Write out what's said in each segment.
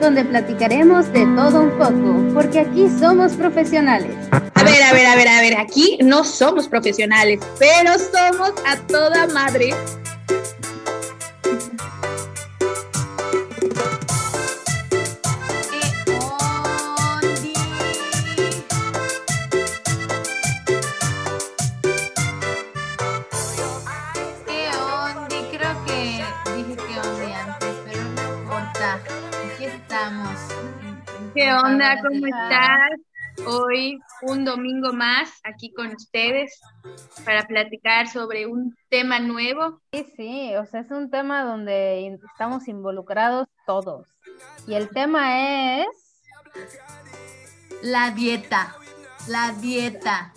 donde platicaremos de todo un poco, porque aquí somos profesionales. A ver, a ver, a ver, a ver, aquí no somos profesionales, pero somos a toda madre. Onda? ¿Cómo estás? Hoy un domingo más aquí con ustedes para platicar sobre un tema nuevo. Sí, sí, o sea, es un tema donde estamos involucrados todos. Y el tema es la dieta. La dieta.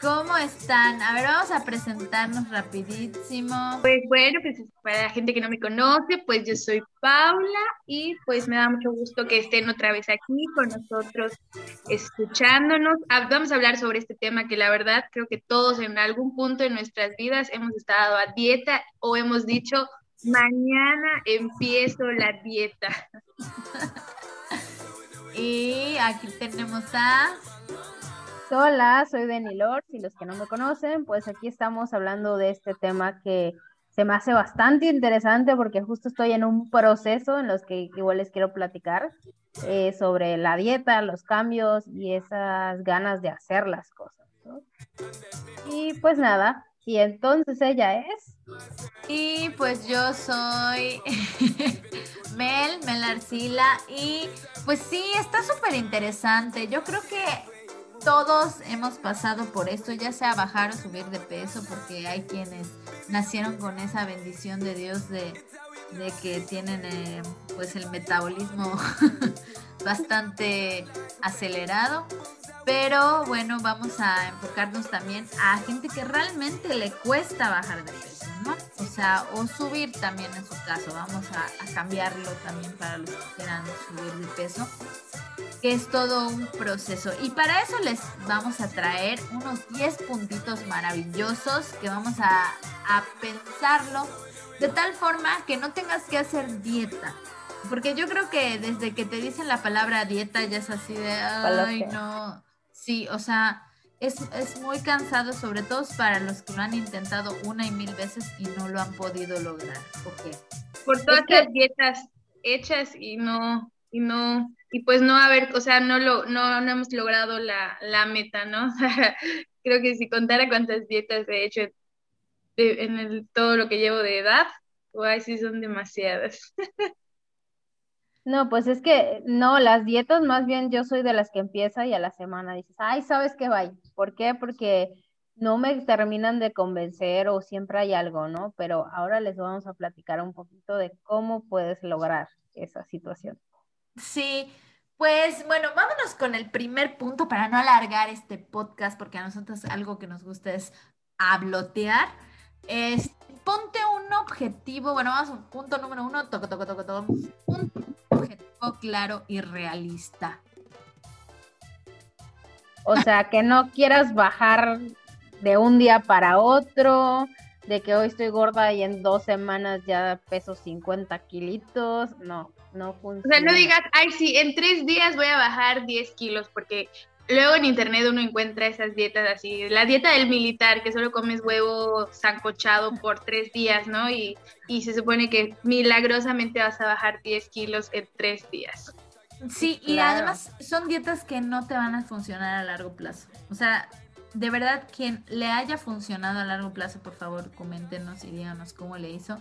¿Cómo están? A ver, vamos a presentarnos rapidísimo. Pues bueno, pues para la gente que no me conoce, pues yo soy Paula y pues me da mucho gusto que estén otra vez aquí con nosotros escuchándonos. Ah, vamos a hablar sobre este tema que la verdad creo que todos en algún punto de nuestras vidas hemos estado a dieta o hemos dicho, mañana empiezo la dieta. y aquí tenemos a... Hola, soy Denny Lord y los que no me conocen, pues aquí estamos hablando de este tema que se me hace bastante interesante porque justo estoy en un proceso en los que igual les quiero platicar eh, sobre la dieta, los cambios y esas ganas de hacer las cosas. Y pues nada, y entonces ella es. Y pues yo soy Mel, Mel Arcila y pues sí, está súper interesante. Yo creo que todos hemos pasado por esto, ya sea bajar o subir de peso, porque hay quienes nacieron con esa bendición de Dios de, que tienen eh, pues el metabolismo bastante acelerado. Pero bueno, vamos a enfocarnos también a gente que realmente le cuesta bajar de peso, ¿no? O sea, o subir también en su caso. Vamos a, a cambiarlo también para los que quieran subir de peso que es todo un proceso. Y para eso les vamos a traer unos 10 puntitos maravillosos que vamos a, pensarlo de tal forma que no tengas que hacer dieta. Porque yo creo que desde que te dicen la palabra dieta ya es así de, ay, no. Sí, o sea, es, es, muy cansado, sobre todo para los que lo han intentado una y mil veces y no lo han podido lograr. ¿Por qué? Por todas las dietas hechas y no, y no, y pues no haber, o sea, no lo, no, no hemos logrado la, la meta, ¿no? creo que si contara cuántas dietas he hecho en el, todo lo que llevo de edad, ay, sí son demasiadas. No, pues es que no, las dietas más bien yo soy de las que empieza y a la semana dices, ay, ¿sabes qué va? ¿Por qué? Porque no me terminan de convencer o siempre hay algo, ¿no? Pero ahora les vamos a platicar un poquito de cómo puedes lograr esa situación. Sí, pues bueno, vámonos con el primer punto para no alargar este podcast, porque a nosotros algo que nos gusta es hablotear. Es, ponte un objetivo, bueno, vamos a un punto número uno, toco, toco, toco, toco, un objetivo claro y realista. O sea, que no quieras bajar de un día para otro, de que hoy estoy gorda y en dos semanas ya peso 50 kilitos, no, no funciona. O sea, no digas, ay, sí, en tres días voy a bajar 10 kilos, porque luego en internet uno encuentra esas dietas así, la dieta del militar, que solo comes huevo sancochado por tres días, ¿no? Y, y se supone que milagrosamente vas a bajar 10 kilos en tres días. Sí, y además son dietas que no te van a funcionar a largo plazo. O sea, de verdad, quien le haya funcionado a largo plazo, por favor, coméntenos y díganos cómo le hizo.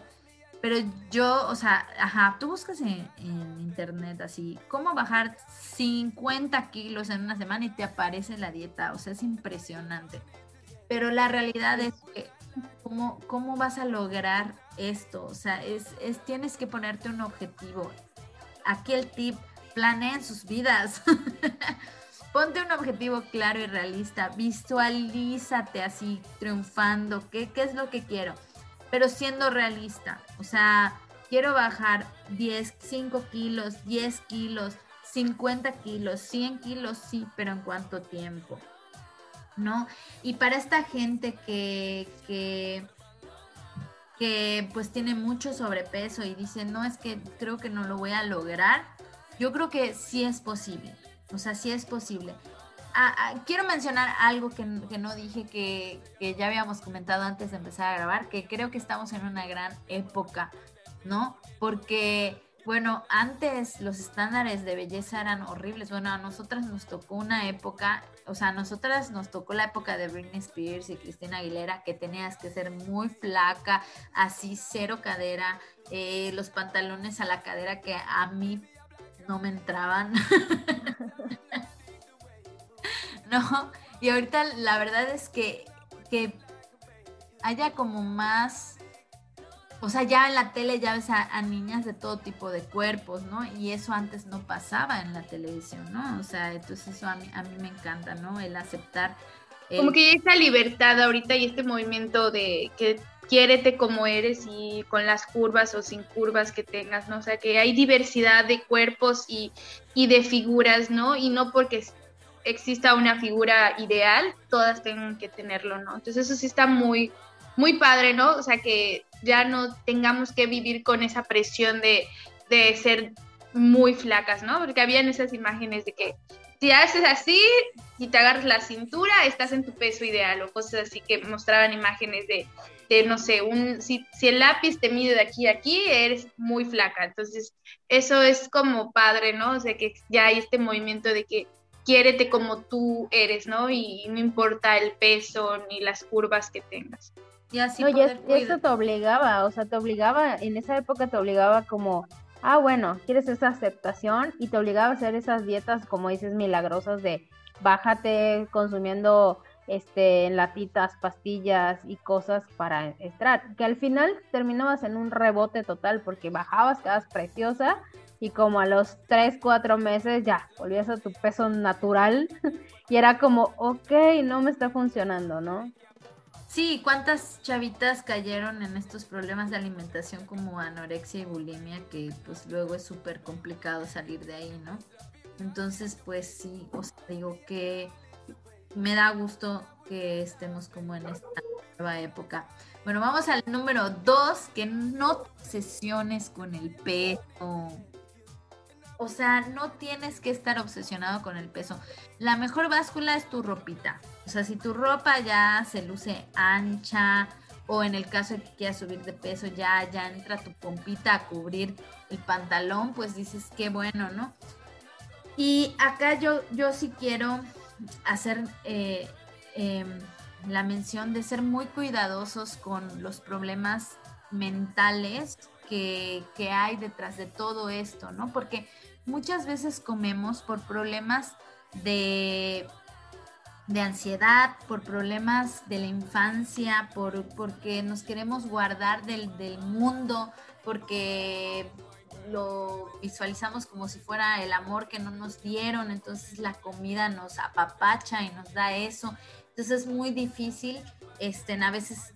Pero yo, o sea, ajá, tú buscas en, internet así, cómo bajar 50 kilos en una semana y te aparece la dieta, o sea, es impresionante. Pero la realidad es que, ¿cómo, cómo vas a lograr esto? O sea, es, es, tienes que ponerte un objetivo. Aquí el tip, planeen sus vidas. Ponte un objetivo claro y realista, visualízate así triunfando, ¿qué, qué es lo que quiero? Pero siendo realista, o sea, quiero bajar 10, 5 kilos, 10 kilos, 50 kilos, 100 kilos, sí, pero ¿en cuánto tiempo? ¿No? Y para esta gente que, que que pues tiene mucho sobrepeso y dice, no, es que creo que no lo voy a lograr, yo creo que sí es posible, o sea, sí es posible. Ah, ah, quiero mencionar algo que, no dije, que, que, ya habíamos comentado antes de empezar a grabar, que creo que estamos en una gran época, ¿no? Porque bueno, antes los estándares de belleza eran horribles. Bueno, a nosotras nos tocó una época, o sea, a nosotras nos tocó la época de Britney Spears y Cristina Aguilera, que tenías que ser muy flaca, así cero cadera, eh, los pantalones a la cadera que a mí no me entraban. no, y ahorita la verdad es que, que haya como más o sea, ya en la tele ya ves a, niñas de todo tipo de cuerpos, ¿no? Y eso antes no pasaba en la televisión, ¿no? O sea, entonces eso a mí, a mí me encanta, ¿no? El aceptar. Como que esa libertad ahorita y este movimiento de que quiérete como eres y con las curvas o sin curvas que tengas, ¿no? O sea, que hay diversidad de cuerpos y, y de figuras, ¿no? Y no porque exista una figura ideal, todas tengan que tenerlo, ¿no? Entonces eso sí está muy, muy padre, ¿no? O sea, que ya no tengamos que vivir con esa presión de, ser muy flacas, ¿no? Porque habían esas imágenes de que si haces así y te agarras la cintura, estás en tu peso ideal o cosas así que mostraban imágenes de, de no sé, un, si, si, el lápiz te mide de aquí a aquí, eres muy flaca. Entonces, eso es como padre, ¿no? O sea, que ya hay este movimiento de que quiérete como tú eres, ¿no? Y no importa el peso ni las curvas que tengas. Y así no, eso te obligaba, o sea, te obligaba, en esa época te obligaba como, ah, bueno, quieres esa aceptación y te obligaba a hacer esas dietas, como dices, milagrosas de bájate consumiendo este latitas, pastillas y cosas para entrar, que al final terminabas en un rebote total porque bajabas, quedabas preciosa y como a los 3, 4 meses ya volvías a tu peso natural y era como, ok, no me está funcionando, ¿no? Sí, ¿cuántas chavitas cayeron en estos problemas de alimentación como anorexia y bulimia que pues luego es súper complicado salir de ahí, ¿no? Entonces, pues sí, os digo que me da gusto que estemos como en esta nueva época. Bueno, vamos al número dos, que no sesiones con el peso. O sea, no tienes que estar obsesionado con el peso. La mejor báscula es tu ropita. O sea, si tu ropa ya se luce ancha o en el caso de que quieras subir de peso ya, ya entra tu pompita a cubrir el pantalón, pues dices qué bueno, ¿no? Y acá yo, yo sí quiero hacer eh, em, la mención de ser muy cuidadosos con los problemas mentales que, que hay detrás de todo esto, ¿no? Porque muchas veces comemos por problemas de, de ansiedad, por problemas de la infancia, por, porque nos queremos guardar del, del mundo, porque lo visualizamos como si fuera el amor que no nos dieron, entonces la comida nos apapacha y nos da eso. Entonces es muy difícil este, a veces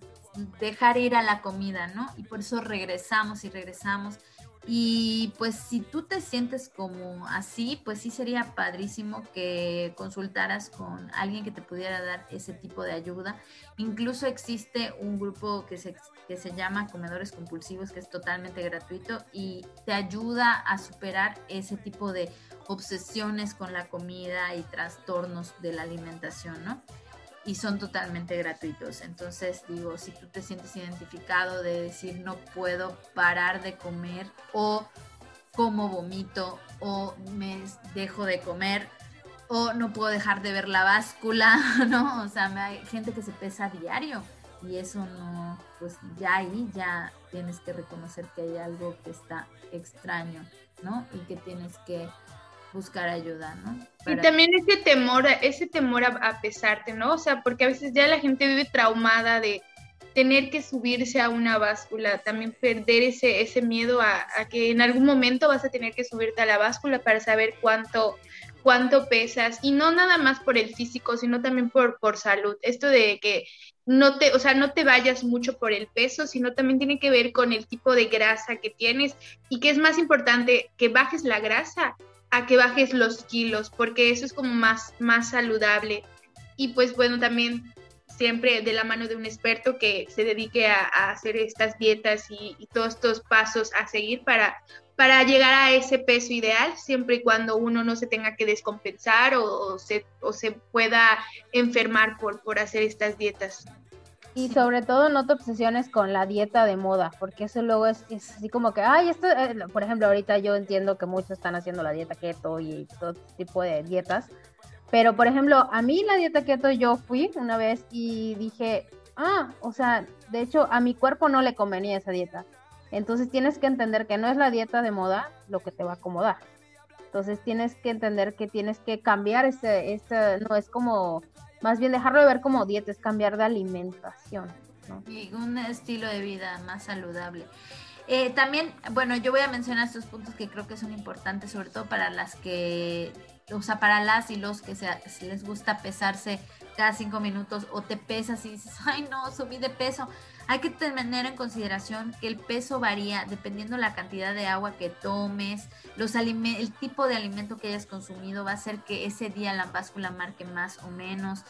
dejar ir a la comida, ¿no? Y por eso regresamos y regresamos. Y pues si tú te sientes como así, pues sí sería padrísimo que consultaras con alguien que te pudiera dar ese tipo de ayuda. Incluso existe un grupo que se, que se llama Comedores Compulsivos, que es totalmente gratuito y te ayuda a superar ese tipo de obsesiones con la comida y trastornos de la alimentación, ¿no? Y son totalmente gratuitos. Entonces digo, si tú te sientes identificado de decir no puedo parar de comer o como vomito o me dejo de comer o no puedo dejar de ver la báscula, ¿no? O sea, hay gente que se pesa diario y eso no, pues ya ahí ya tienes que reconocer que hay algo que está extraño, ¿no? Y que tienes que buscar ayuda, ¿no? Y también ese temor, ese temor a, pesarte, ¿no? O sea, porque a veces ya la gente vive traumada de tener que subirse a una báscula, también perder ese, ese miedo a, que en algún momento vas a tener que subirte a la báscula para saber cuánto, cuánto pesas, y no nada más por el físico, sino también por, por salud. Esto de que no te, o sea, no te vayas mucho por el peso, sino también tiene que ver con el tipo de grasa que tienes y que es más importante que bajes la grasa a que bajes los kilos, porque eso es como más, más saludable. Y pues bueno, también siempre de la mano de un experto que se dedique a, hacer estas dietas y, todos estos pasos a seguir para, para llegar a ese peso ideal, siempre y cuando uno no se tenga que descompensar o, se, o se pueda enfermar por, por hacer estas dietas. Y sobre todo no te obsesiones con la dieta de moda, porque eso luego es, así como que, ay, esto, eh, por ejemplo, ahorita yo entiendo que muchos están haciendo la dieta keto y todo tipo de dietas, pero por ejemplo, a mí la dieta keto yo fui una vez y dije, ah, o sea, de hecho a mi cuerpo no le convenía esa dieta. Entonces tienes que entender que no es la dieta de moda lo que te va a acomodar. Entonces tienes que entender que tienes que cambiar este, este, no es como más bien dejarlo de ver como dieta, es cambiar de alimentación. Y un estilo de vida más saludable. Eh, también, bueno, yo voy a mencionar estos puntos que creo que son importantes, sobre todo para las que, o sea, para las y los que se, les gusta pesarse cada cinco minutos o te pesas y dices, ay no, subí de peso. Hay que tener en consideración que el peso varía dependiendo la cantidad de agua que tomes, los el tipo de alimento que hayas consumido va a hacer que ese día la báscula marque más o menos.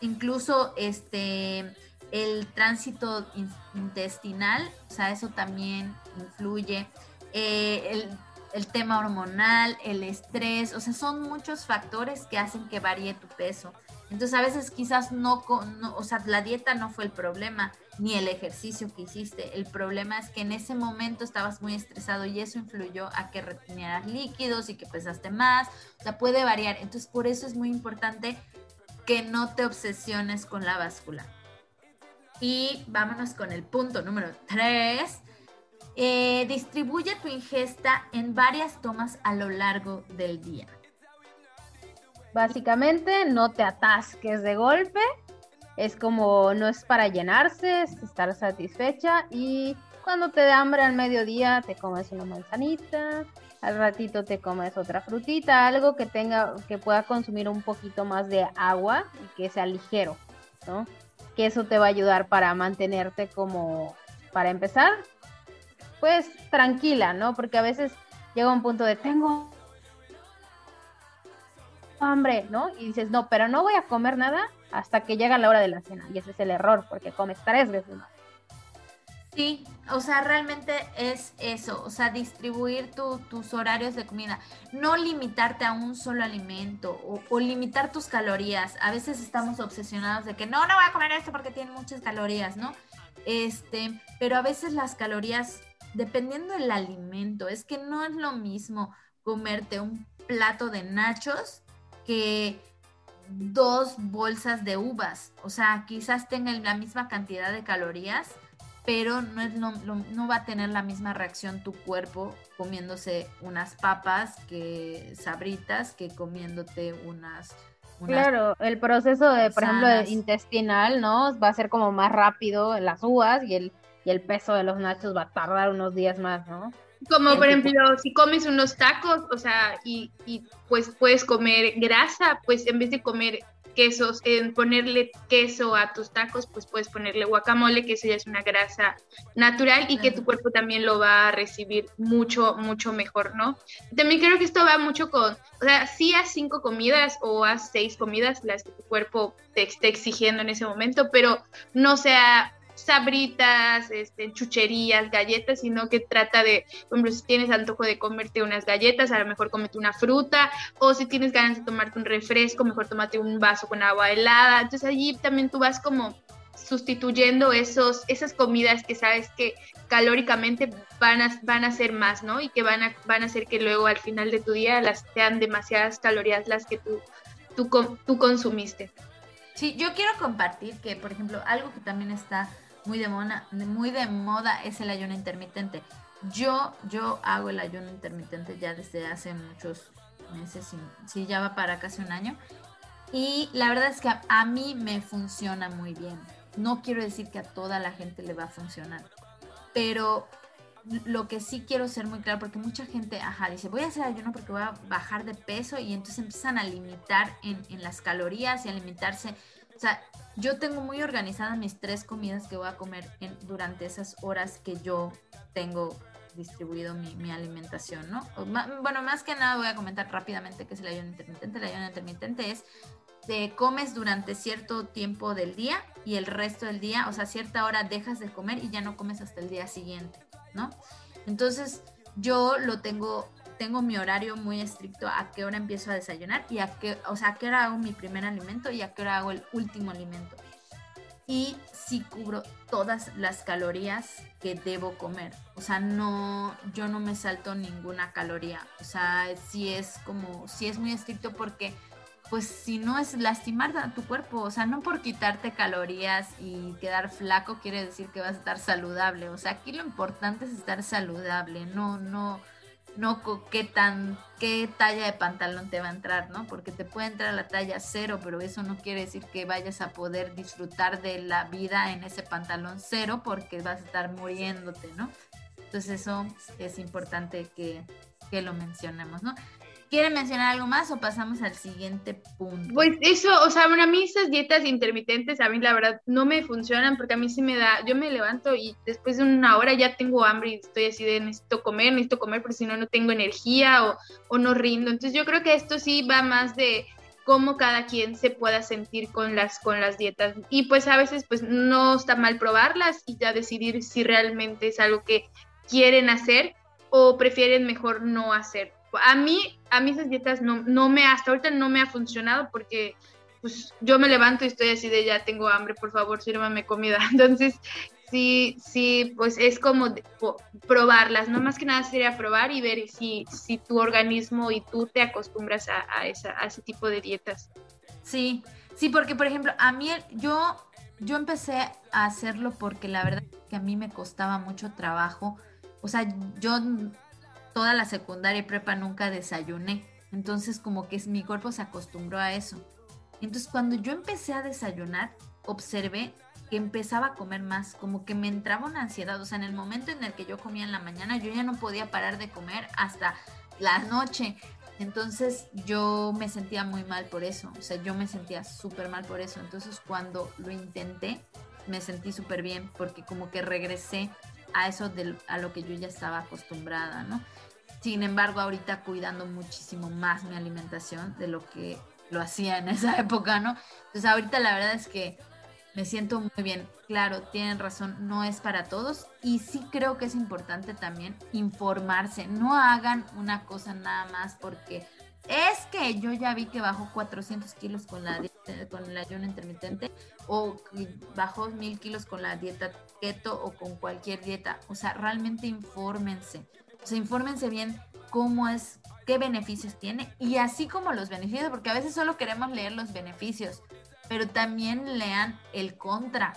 Incluso este el tránsito intestinal, o sea, eso también influye. Eh, el, el, tema hormonal, el estrés, o sea, son muchos factores que hacen que varíe tu peso. Entonces, a veces quizás no, no, o sea, la dieta no fue el problema, ni el ejercicio que hiciste. El problema es que en ese momento estabas muy estresado y eso influyó a que retenieras líquidos y que pesaste más. O sea, puede variar. Entonces, por eso es muy importante que no te obsesiones con la báscula. Y vámonos con el punto número 3. Eh, distribuye tu ingesta en varias tomas a lo largo del día. Básicamente, no te atasques de golpe. Es como no es para llenarse, es estar satisfecha. Y cuando te da hambre al mediodía, te comes una manzanita. Al ratito te comes otra frutita, algo que tenga, que pueda consumir un poquito más de agua y que sea ligero, ¿no? que eso te va a ayudar para mantenerte como, para empezar, pues tranquila, ¿no? Porque a veces llega un punto de tengo hambre, ¿no? Y dices, no, pero no voy a comer nada hasta que llega la hora de la cena. Y ese es el error, porque comes tres veces más. Sí, o sea, realmente es eso, o sea, distribuir tus horarios de comida, no limitarte a un solo alimento o, limitar tus calorías. A veces estamos obsesionados de que no, no voy a comer esto porque tiene muchas calorías, ¿no? Este, pero a veces las calorías, dependiendo del alimento, es que no es lo mismo comerte un plato de nachos que dos bolsas de uvas. O sea, quizás tengan la misma cantidad de calorías pero no, es no va a tener la misma reacción tu cuerpo comiéndose unas papas que sabritas que comiéndote unas... claro, el proceso de, por ejemplo, intestinal, ¿no? Va a ser como más rápido en las uvas y el, y el peso de los nachos va a tardar unos días más, ¿no? Como por ejemplo, si comes unos tacos, o sea, y, y pues puedes comer grasa, pues en vez de comer quesos, en ponerle queso a tus tacos, pues puedes ponerle guacamole, que eso ya es una grasa natural y que tu cuerpo también lo va a recibir mucho, mucho mejor, ¿no? También creo que esto va mucho con, o sea, sí haz cinco comidas o haz seis comidas, las que tu cuerpo te esté exigiendo en ese momento, pero no sea sabritas, este, chucherías, galletas, sino que trata de, por ejemplo, si tienes antojo de comerte unas galletas, a lo mejor comete una fruta, o si tienes ganas de tomarte un refresco, mejor tómate un vaso con agua helada. Entonces allí también tú vas como sustituyendo esos, esas comidas que sabes que calóricamente van a, van a ser más, ¿no? Y que van a, van a hacer que luego al final de tu día las sean demasiadas calorías las que tú, tú, tú consumiste. Sí, yo quiero compartir que, por ejemplo, algo que también está muy de, moda, muy de moda es el ayuno intermitente. Yo, yo hago el ayuno intermitente ya desde hace muchos meses, sí, ya va para casi un año. Y la verdad es que a, mí me funciona muy bien. No quiero decir que a toda la gente le va a funcionar, pero lo que sí quiero ser muy claro, porque mucha gente, ajá, dice, voy a hacer ayuno porque voy a bajar de peso y entonces empiezan a limitar en, en las calorías y a limitarse. O sea, yo tengo muy organizadas mis tres comidas que voy a comer durante esas horas que yo tengo distribuido mi, alimentación, ¿no? bueno, más que nada voy a comentar rápidamente qué es el ayuno intermitente. El ayuno intermitente es te comes durante cierto tiempo del día y el resto del día, o sea, cierta hora dejas de comer y ya no comes hasta el día siguiente, ¿no? Entonces, yo lo tengo, tengo mi horario muy estricto a qué hora empiezo a desayunar y a qué, o sea, a qué hora hago mi primer alimento y a qué hora hago el último alimento. Y sí cubro todas las calorías que debo comer. O sea, no, yo no me salto ninguna caloría. O sea, sí es como, sí es muy estricto porque pues si no es lastimar a tu cuerpo, o sea, no por quitarte calorías y quedar flaco quiere decir que vas a estar saludable, o sea, aquí lo importante es estar saludable, no, no, no qué tan, qué talla de pantalón te va a entrar, ¿no? Porque te puede entrar la talla cero, pero eso no quiere decir que vayas a poder disfrutar de la vida en ese pantalón cero porque vas a estar muriéndote, ¿no? Entonces eso es importante que, que lo mencionemos, ¿no? ¿Quieren mencionar algo más o pasamos al siguiente punto? Pues eso, o sea, bueno, a mí esas dietas intermitentes, a mí la verdad no me funcionan porque a mí sí me da, yo me levanto y después de una hora ya tengo hambre y estoy así de necesito comer, necesito comer porque si no, no tengo energía o, o no rindo. Entonces yo creo que esto sí va más de cómo cada quien se pueda sentir con las, con las dietas. Y pues a veces pues no está mal probarlas y ya decidir si realmente es algo que quieren hacer o prefieren mejor no hacer a mí, a mí esas dietas no, no me, hasta ahorita no me ha funcionado porque pues yo me levanto y estoy así de ya tengo hambre, por favor, sírvame comida. Entonces, sí, sí, pues es como probarlas, no más que nada sería probar y ver si, si tu organismo y tú te acostumbras a, esa, a ese tipo de dietas. Sí, sí, porque por ejemplo, a mí yo, yo empecé a hacerlo porque la verdad que a mí me costaba mucho trabajo. O sea, yo toda la secundaria y prepa nunca desayuné. Entonces como que mi cuerpo se acostumbró a eso. Entonces cuando yo empecé a desayunar, observé que empezaba a comer más, como que me entraba una ansiedad. O sea, en el momento en el que yo comía en la mañana, yo ya no podía parar de comer hasta la noche. Entonces yo me sentía muy mal por eso. O sea, yo me sentía súper mal por eso. Entonces cuando lo intenté, me sentí súper bien porque como que regresé a eso de, a lo que yo ya estaba acostumbrada, ¿no? Sin embargo, ahorita cuidando muchísimo más mi alimentación de lo que lo hacía en esa época, ¿no? Entonces ahorita la verdad es que me siento muy bien. Claro, tienen razón, no es para todos y sí creo que es importante también informarse. No hagan una cosa nada más porque es que yo ya vi que bajó 400 kilos con la con el ayuno intermitente o bajó 1000 kilos con la dieta keto o con cualquier dieta. O sea, realmente infórmense. O sea, infórmense bien cómo es, qué beneficios tiene y así como los beneficios, porque a veces solo queremos leer los beneficios, pero también lean el contra.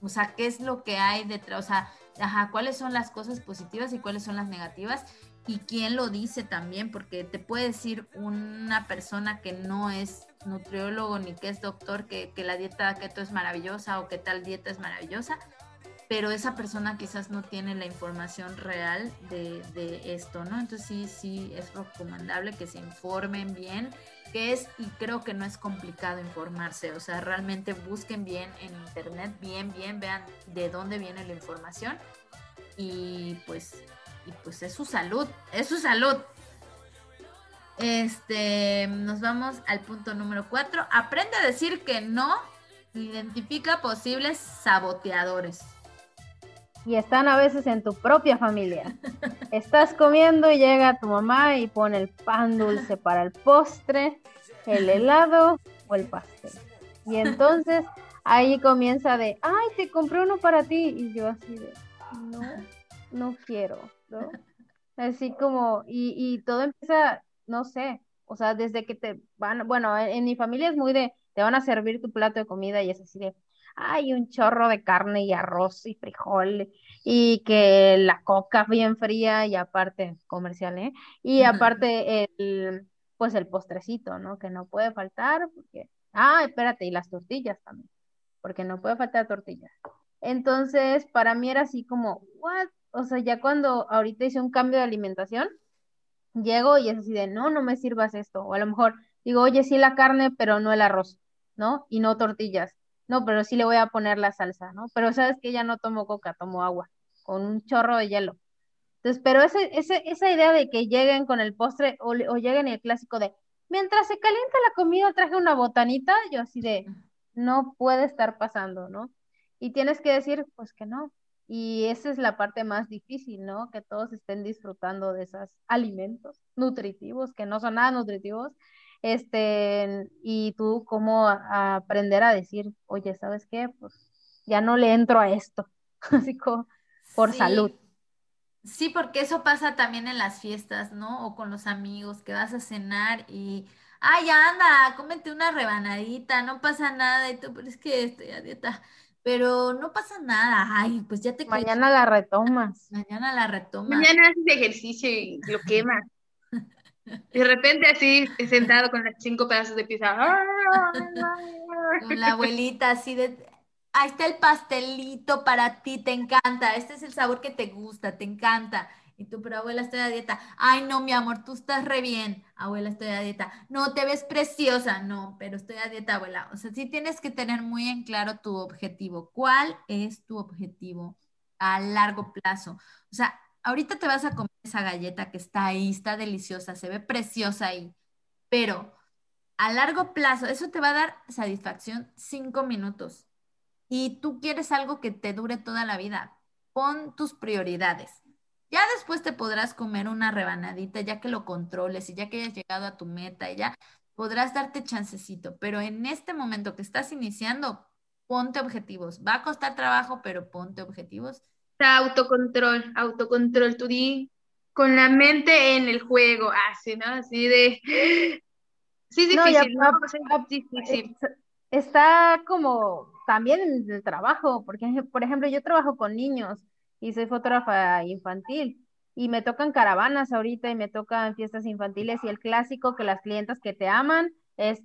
O sea, qué es lo que hay detrás, o sea, ajá, cuáles son las cosas positivas y cuáles son las negativas y quién lo dice también, porque te puede decir una persona que no es nutriólogo ni que es doctor que, que la dieta keto es maravillosa o que tal dieta es maravillosa, pero esa persona quizás no tiene la información real de, esto, ¿no? Entonces sí, sí es recomendable que se informen bien, que es, y creo que no es complicado informarse, o sea, realmente busquen bien en internet, bien, bien, vean de dónde viene la información y pues, y pues es su salud, es su salud. Este, nos vamos al punto número cuatro. Aprende a decir que no, identifica posibles saboteadores y están a veces en tu propia familia. Estás comiendo y llega tu mamá y pone el pan dulce para el postre, el helado o el pastel. Y entonces ahí comienza de, ay, te compré uno para ti. Y yo así de, no, no quiero, ¿no? Así como, y, y todo empieza, no sé, o sea, desde que te van, bueno, en mi familia es muy de, te van a servir tu plato de comida y es así de, hay un chorro de carne y arroz y frijol y que la coca bien fría y aparte comercial, ¿eh? Y aparte el, pues el postrecito, ¿no? Que no puede faltar porque, ah, espérate, y las tortillas también, porque no puede faltar tortillas. Entonces, para mí era así como, what? O sea, ya cuando ahorita hice un cambio de alimentación, llego y es así de, no, no me sirvas esto. O a lo mejor digo, oye, sí la carne, pero no el arroz, ¿no? Y no tortillas no, pero sí le voy a poner la salsa, ¿no? Pero sabes que ya no tomo coca, tomo agua, con un chorro de hielo. Entonces, pero ese, ese, esa idea de que lleguen con el postre o, o lleguen el clásico de, mientras se calienta la comida, traje una botanita, yo así de, no puede estar pasando, ¿no? Y tienes que decir, pues que no. Y esa es la parte más difícil, ¿no? Que todos estén disfrutando de esos alimentos nutritivos, que no son nada nutritivos, este, y tú cómo aprender a decir, oye, ¿sabes qué? Pues ya no le entro a esto, así como por salud. Sí, porque eso pasa también en las fiestas, ¿no? O con los amigos, que vas a cenar y, ay, anda, cómete una rebanadita, no pasa nada, y tú, pero es que estoy a dieta, pero no pasa nada, ay, pues ya te... Mañana la retomas. Mañana la retomas. Mañana haces ejercicio y lo quemas. De repente así, sentado con las cinco pedazos de pizza. Con la abuelita así de, ahí está el pastelito para ti, te encanta, este es el sabor que te gusta, te encanta. Y tú, pero abuela, estoy a dieta. Ay, no, mi amor, tú estás re bien. Abuela, estoy a dieta. No, te ves preciosa. No, pero estoy a dieta, abuela. O sea, sí tienes que tener muy en claro tu objetivo. ¿Cuál es tu objetivo a largo plazo? O sea, ahorita te vas a comer esa galleta que está ahí, está deliciosa, se ve preciosa ahí, pero a largo plazo, eso te va a dar satisfacción cinco minutos. Y tú quieres algo que te dure toda la vida. Pon tus prioridades. Ya después te podrás comer una rebanadita, ya que lo controles y ya que hayas llegado a tu meta y ya podrás darte chancecito. Pero en este momento que estás iniciando, ponte objetivos. Va a costar trabajo, pero ponte objetivos autocontrol, autocontrol, tú di con la mente en el juego, así, ¿no? Así de... Sí, es difícil, ¿no? difícil. Está como también en el trabajo, porque, por ejemplo, yo trabajo con niños y soy fotógrafa infantil y me tocan caravanas ahorita y me tocan fiestas infantiles y el clásico que las clientas que te aman es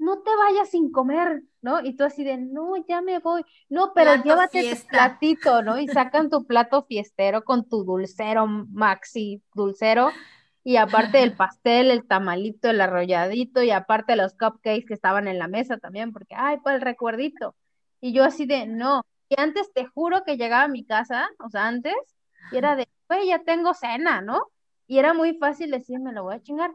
no te vayas sin comer, ¿no? Y tú así de, no, ya me voy, no, pero llévate tu platito, ¿no? Y sacan tu plato fiestero con tu dulcero, maxi dulcero, y aparte el pastel, el tamalito, el arrolladito, y aparte los cupcakes que estaban en la mesa también, porque, ay, pues el recuerdito. Y yo así de, no, y antes te juro que llegaba a mi casa, o sea, antes, y era de, güey, ya tengo cena, ¿no? Y era muy fácil decirme, lo voy a chingar.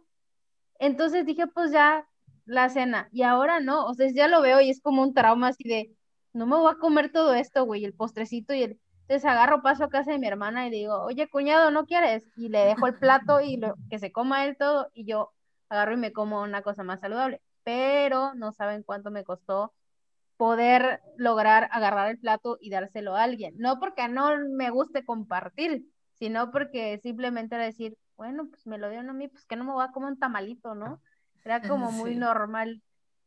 Entonces dije, pues ya, la cena. Y ahora no, o sea, ya lo veo y es como un trauma así de, no me voy a comer todo esto, güey, el postrecito y el... Entonces agarro, paso a casa de mi hermana y le digo, oye, cuñado, ¿no quieres? Y le dejo el plato y lo, que se coma él todo y yo agarro y me como una cosa más saludable. Pero no saben cuánto me costó poder lograr agarrar el plato y dárselo a alguien. No porque no me guste compartir, sino porque simplemente era decir, bueno, pues me lo dieron a mí, pues que no me voy a comer un tamalito, ¿no? Era como muy normal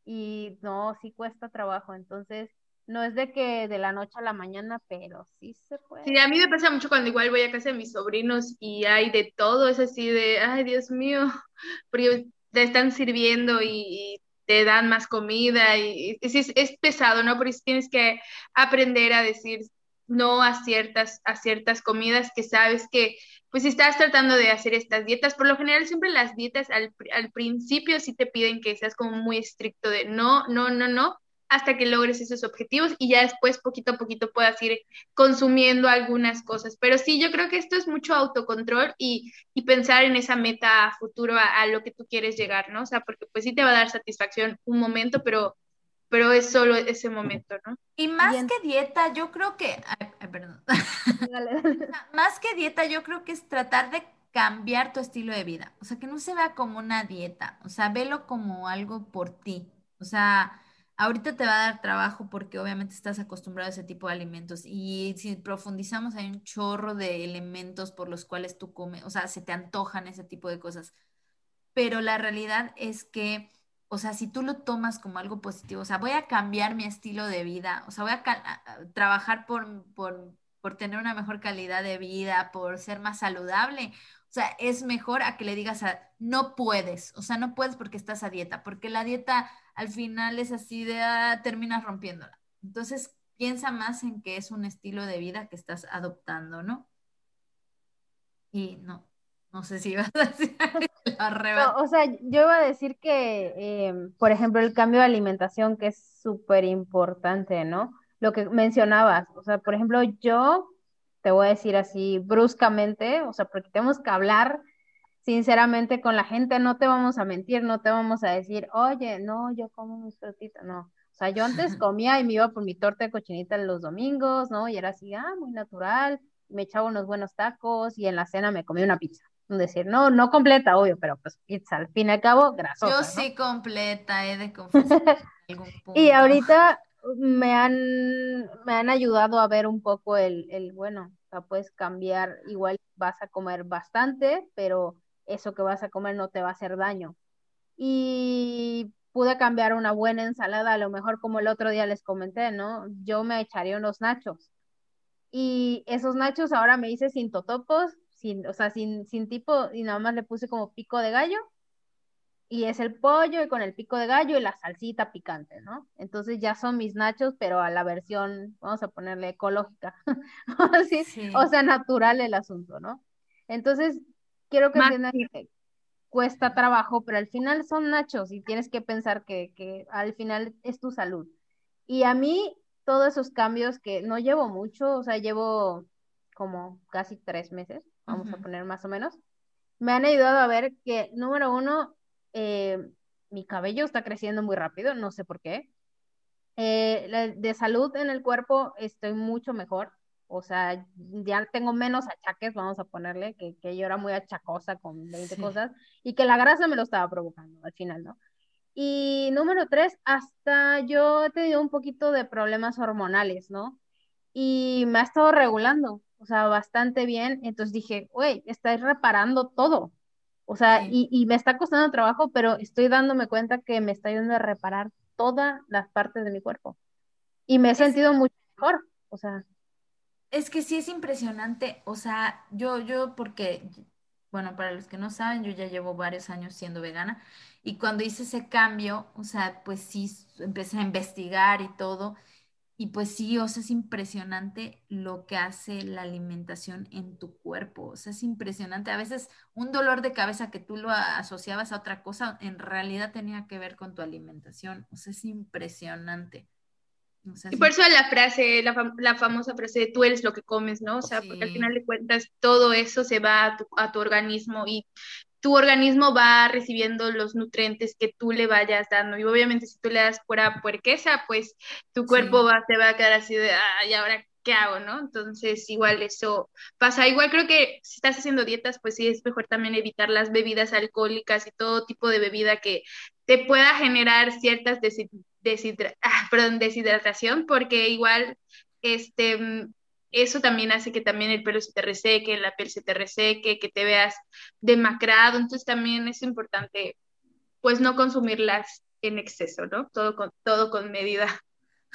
y no, sí cuesta trabajo. Entonces, no es de que de la noche a la mañana, pero sí se puede. Sí, a mí me pasa mucho cuando igual voy a casa de mis sobrinos y hay de todo, es así de, ay, Dios mío, porque te están sirviendo y, te dan más comida y, es, es, pesado, ¿no? Porque tienes que aprender a decir no a ciertas, a ciertas comidas que sabes que pues si estás tratando de hacer estas dietas, por lo general siempre las dietas al, al, principio sí te piden que seas como muy estricto de no, no, no, no, hasta que logres esos objetivos y ya después poquito a poquito puedas ir consumiendo algunas cosas. Pero sí, yo creo que esto es mucho autocontrol y, y pensar en esa meta futuro a, a, lo que tú quieres llegar, ¿no? O sea, porque pues sí te va a dar satisfacción un momento, pero pero es solo ese momento, ¿no? Y más que dieta, yo creo que, ay, perdón, más que dieta, yo creo que es tratar de cambiar tu estilo de vida, o sea, que no se vea como una dieta, o sea, velo como algo por ti, o sea, ahorita te va a dar trabajo porque obviamente estás acostumbrado a ese tipo de alimentos. Y si profundizamos hay un chorro de elementos por los cuales tú comes, o sea, se te antojan ese tipo de cosas, pero la realidad es que o sea, si tú lo tomas como algo positivo, o sea, voy a cambiar mi estilo de vida, o sea, voy a, trabajar por, por, por, tener una mejor calidad de vida, por ser más saludable, o sea, es mejor a que le digas a, no puedes, o sea, no puedes porque estás a dieta, porque la dieta al final es así de, ah, terminas rompiéndola. Entonces, piensa más en que es un estilo de vida que estás adoptando, ¿no? Y no, no sé si ibas a decir o sea, yo iba a decir que, eh, por ejemplo, el cambio de alimentación, que es súper importante, ¿no? Lo que mencionabas, o sea, por ejemplo, yo te voy a decir así bruscamente, o sea, porque tenemos que hablar sinceramente con la gente no te vamos a mentir, no te vamos a decir, oye, no, yo como mis frutitas, no. O sea, yo antes comía y me iba por mi torta de cochinita los domingos, ¿no? Y era así, ah, muy natural, me echaba unos buenos tacos y en la cena me comía una pizza. Decir, no, no completa, obvio, pero pues pizza, al fin y al cabo, grasosa. Yo sí completa, he de confesar. y ahorita me han, me han ayudado a ver un poco el, el bueno, o sea, puedes cambiar, igual vas a comer bastante, pero eso que vas a comer no te va a hacer daño. Y pude cambiar una buena ensalada, a lo mejor como el otro día les comenté, ¿no? Yo me echaría unos nachos. Y esos nachos ahora me hice sin totopos, sin, o sea, sin, sin tipo, y nada más le puse como pico de gallo. Y es el pollo y con el pico de gallo y la salsita picante, ¿no? Entonces ya son mis nachos, pero a la versión, vamos a ponerle ecológica, o sea, natural el asunto, ¿no? Entonces, quiero que entiendan que cuesta trabajo, pero al final son nachos y tienes que pensar que, que al final es tu salud. Y a mí, todos esos cambios que no llevo mucho, o sea, llevo como casi tres meses, vamos a poner más o menos, me han ayudado a ver que, número uno, eh, mi cabello está creciendo muy rápido, no sé por qué. Eh, de salud en el cuerpo estoy mucho mejor o sea, ya tengo menos achaques, vamos a ponerle, que, que yo era muy achacosa con 20 cosas, y que la grasa me lo estaba provocando al final, ¿no? Y número tres, hasta yo he tenido un poquito de problemas hormonales, ¿no? Y me ha estado regulando, o sea, bastante bien. Entonces dije, güey, estáis reparando todo. O sea, y, y, me está costando trabajo, pero estoy dándome cuenta que me está ayudando a reparar todas las partes de mi cuerpo. Y me he sentido mucho mejor, o sea. Es que sí es impresionante, o sea, yo, yo, porque, bueno, para los que no saben, yo ya llevo varios años siendo vegana y cuando hice ese cambio, o sea, pues sí, empecé a investigar y todo, y pues sí, o sea, es impresionante lo que hace la alimentación en tu cuerpo, o sea, es impresionante. A veces un dolor de cabeza que tú lo asociabas a otra cosa, en realidad tenía que ver con tu alimentación, o sea, es impresionante y por eso la frase, la, famosa frase de tú eres lo que comes, ¿no? O sea, porque al final de cuentas todo eso se va a tu, a tu, organismo y tu organismo va recibiendo los nutrientes que tú le vayas dando. Y obviamente si tú le das pura puerquesa, pues tu cuerpo va, se va a quedar así de, ay, ahora qué hago, ¿no? Entonces igual eso pasa. Igual creo que si estás haciendo dietas, pues sí es mejor también evitar las bebidas alcohólicas y todo tipo de bebida que te pueda generar ciertas ah, deshidratación, porque igual este, mm, eso también hace que también el pelo se te reseque, la piel se te reseque, que te veas demacrado, entonces también es importante pues no consumirlas en exceso, ¿no? Todo con, todo con medida.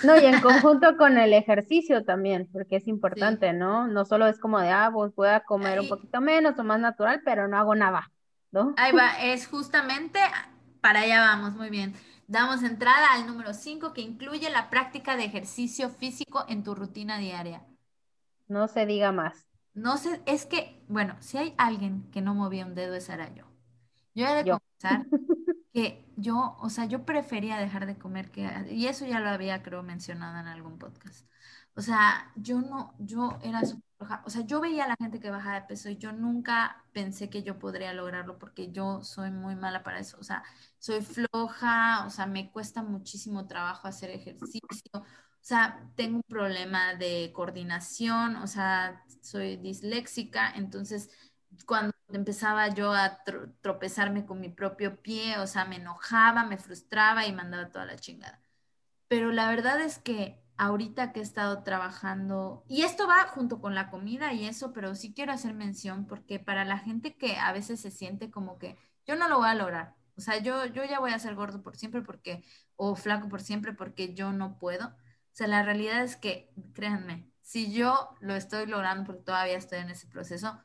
No, y en conjunto con el ejercicio también, porque es importante, ¿no? No solo es como de, ah, pues voy a comer un poquito menos o más natural, pero no hago nada, ¿no? Ahí va, es justamente para allá vamos, muy bien. Damos entrada al número 5 que incluye la práctica de ejercicio físico en tu rutina diaria. No se diga más. No sé, es que, bueno, si hay alguien que no movía un dedo, ese era yo. Yo he de confesar que yo, o sea, yo prefería dejar de comer que, y eso ya lo había, creo, mencionado en algún podcast. O sea, yo no, yo era súper o sea, yo veía a la gente que bajaba de peso y yo nunca pensé que yo podría lograrlo porque yo soy muy mala para eso. O sea, soy floja, o sea, me cuesta muchísimo trabajo hacer ejercicio. O sea, tengo un problema de coordinación, o sea, soy disléxica, entonces cuando empezaba yo a tropezarme con mi propio pie, o sea, me enojaba, me frustraba y mandaba toda la chingada. Pero la verdad es que ahorita que he estado trabajando, y esto va junto con la comida y eso, pero sí quiero hacer mención porque para la gente que a veces se siente como que yo no lo voy a lograr, o sea, yo, yo ya voy a ser gordo por siempre porque, o flaco por siempre porque yo no puedo. O sea, la realidad es que, créanme, si yo lo estoy logrando porque todavía estoy en ese proceso,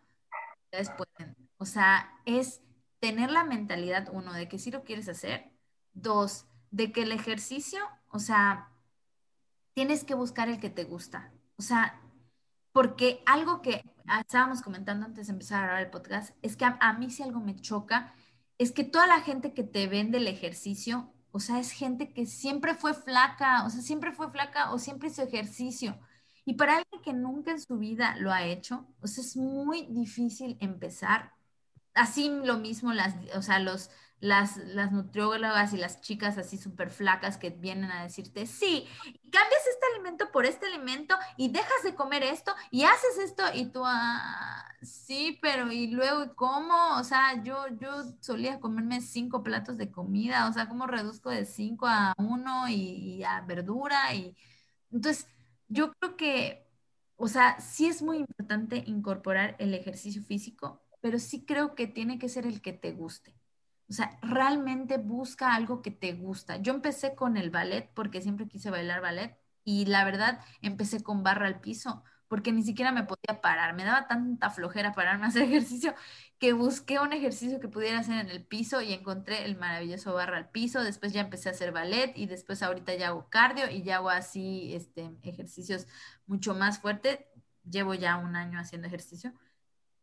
ustedes pueden. O sea, es tener la mentalidad, uno, de que sí lo quieres hacer, dos, de que el ejercicio, o sea, tienes que buscar el que te gusta. O sea, porque algo que estábamos comentando antes de empezar a grabar el podcast es que a, mí si algo me choca es que toda la gente que te vende el ejercicio, o sea, es gente que siempre fue flaca, o sea, siempre fue flaca o siempre hizo ejercicio. Y para alguien que nunca en su vida lo ha hecho, o sea, es muy difícil empezar así lo mismo las, o sea, los, las, las nutriólogas y las chicas así súper flacas que vienen a decirte, sí, cambias este alimento por este alimento y dejas de comer esto y haces esto y tú, ah, sí, pero y luego, ¿cómo? O sea, yo, yo solía comerme cinco platos de comida, o sea, ¿cómo reduzco de cinco a uno y, a verdura? Y entonces, yo creo que, o sea, sí es muy importante incorporar el ejercicio físico, pero sí creo que tiene que ser el que te guste. O sea, realmente busca algo que te gusta. Yo empecé con el ballet porque siempre quise bailar ballet y la verdad empecé con barra al piso porque ni siquiera me podía parar. Me daba tanta flojera pararme a hacer ejercicio que busqué un ejercicio que pudiera hacer en el piso y encontré el maravilloso barra al piso. Después ya empecé a hacer ballet y después ahorita ya hago cardio y ya hago así este, ejercicios mucho más fuertes. Llevo ya un año haciendo ejercicio.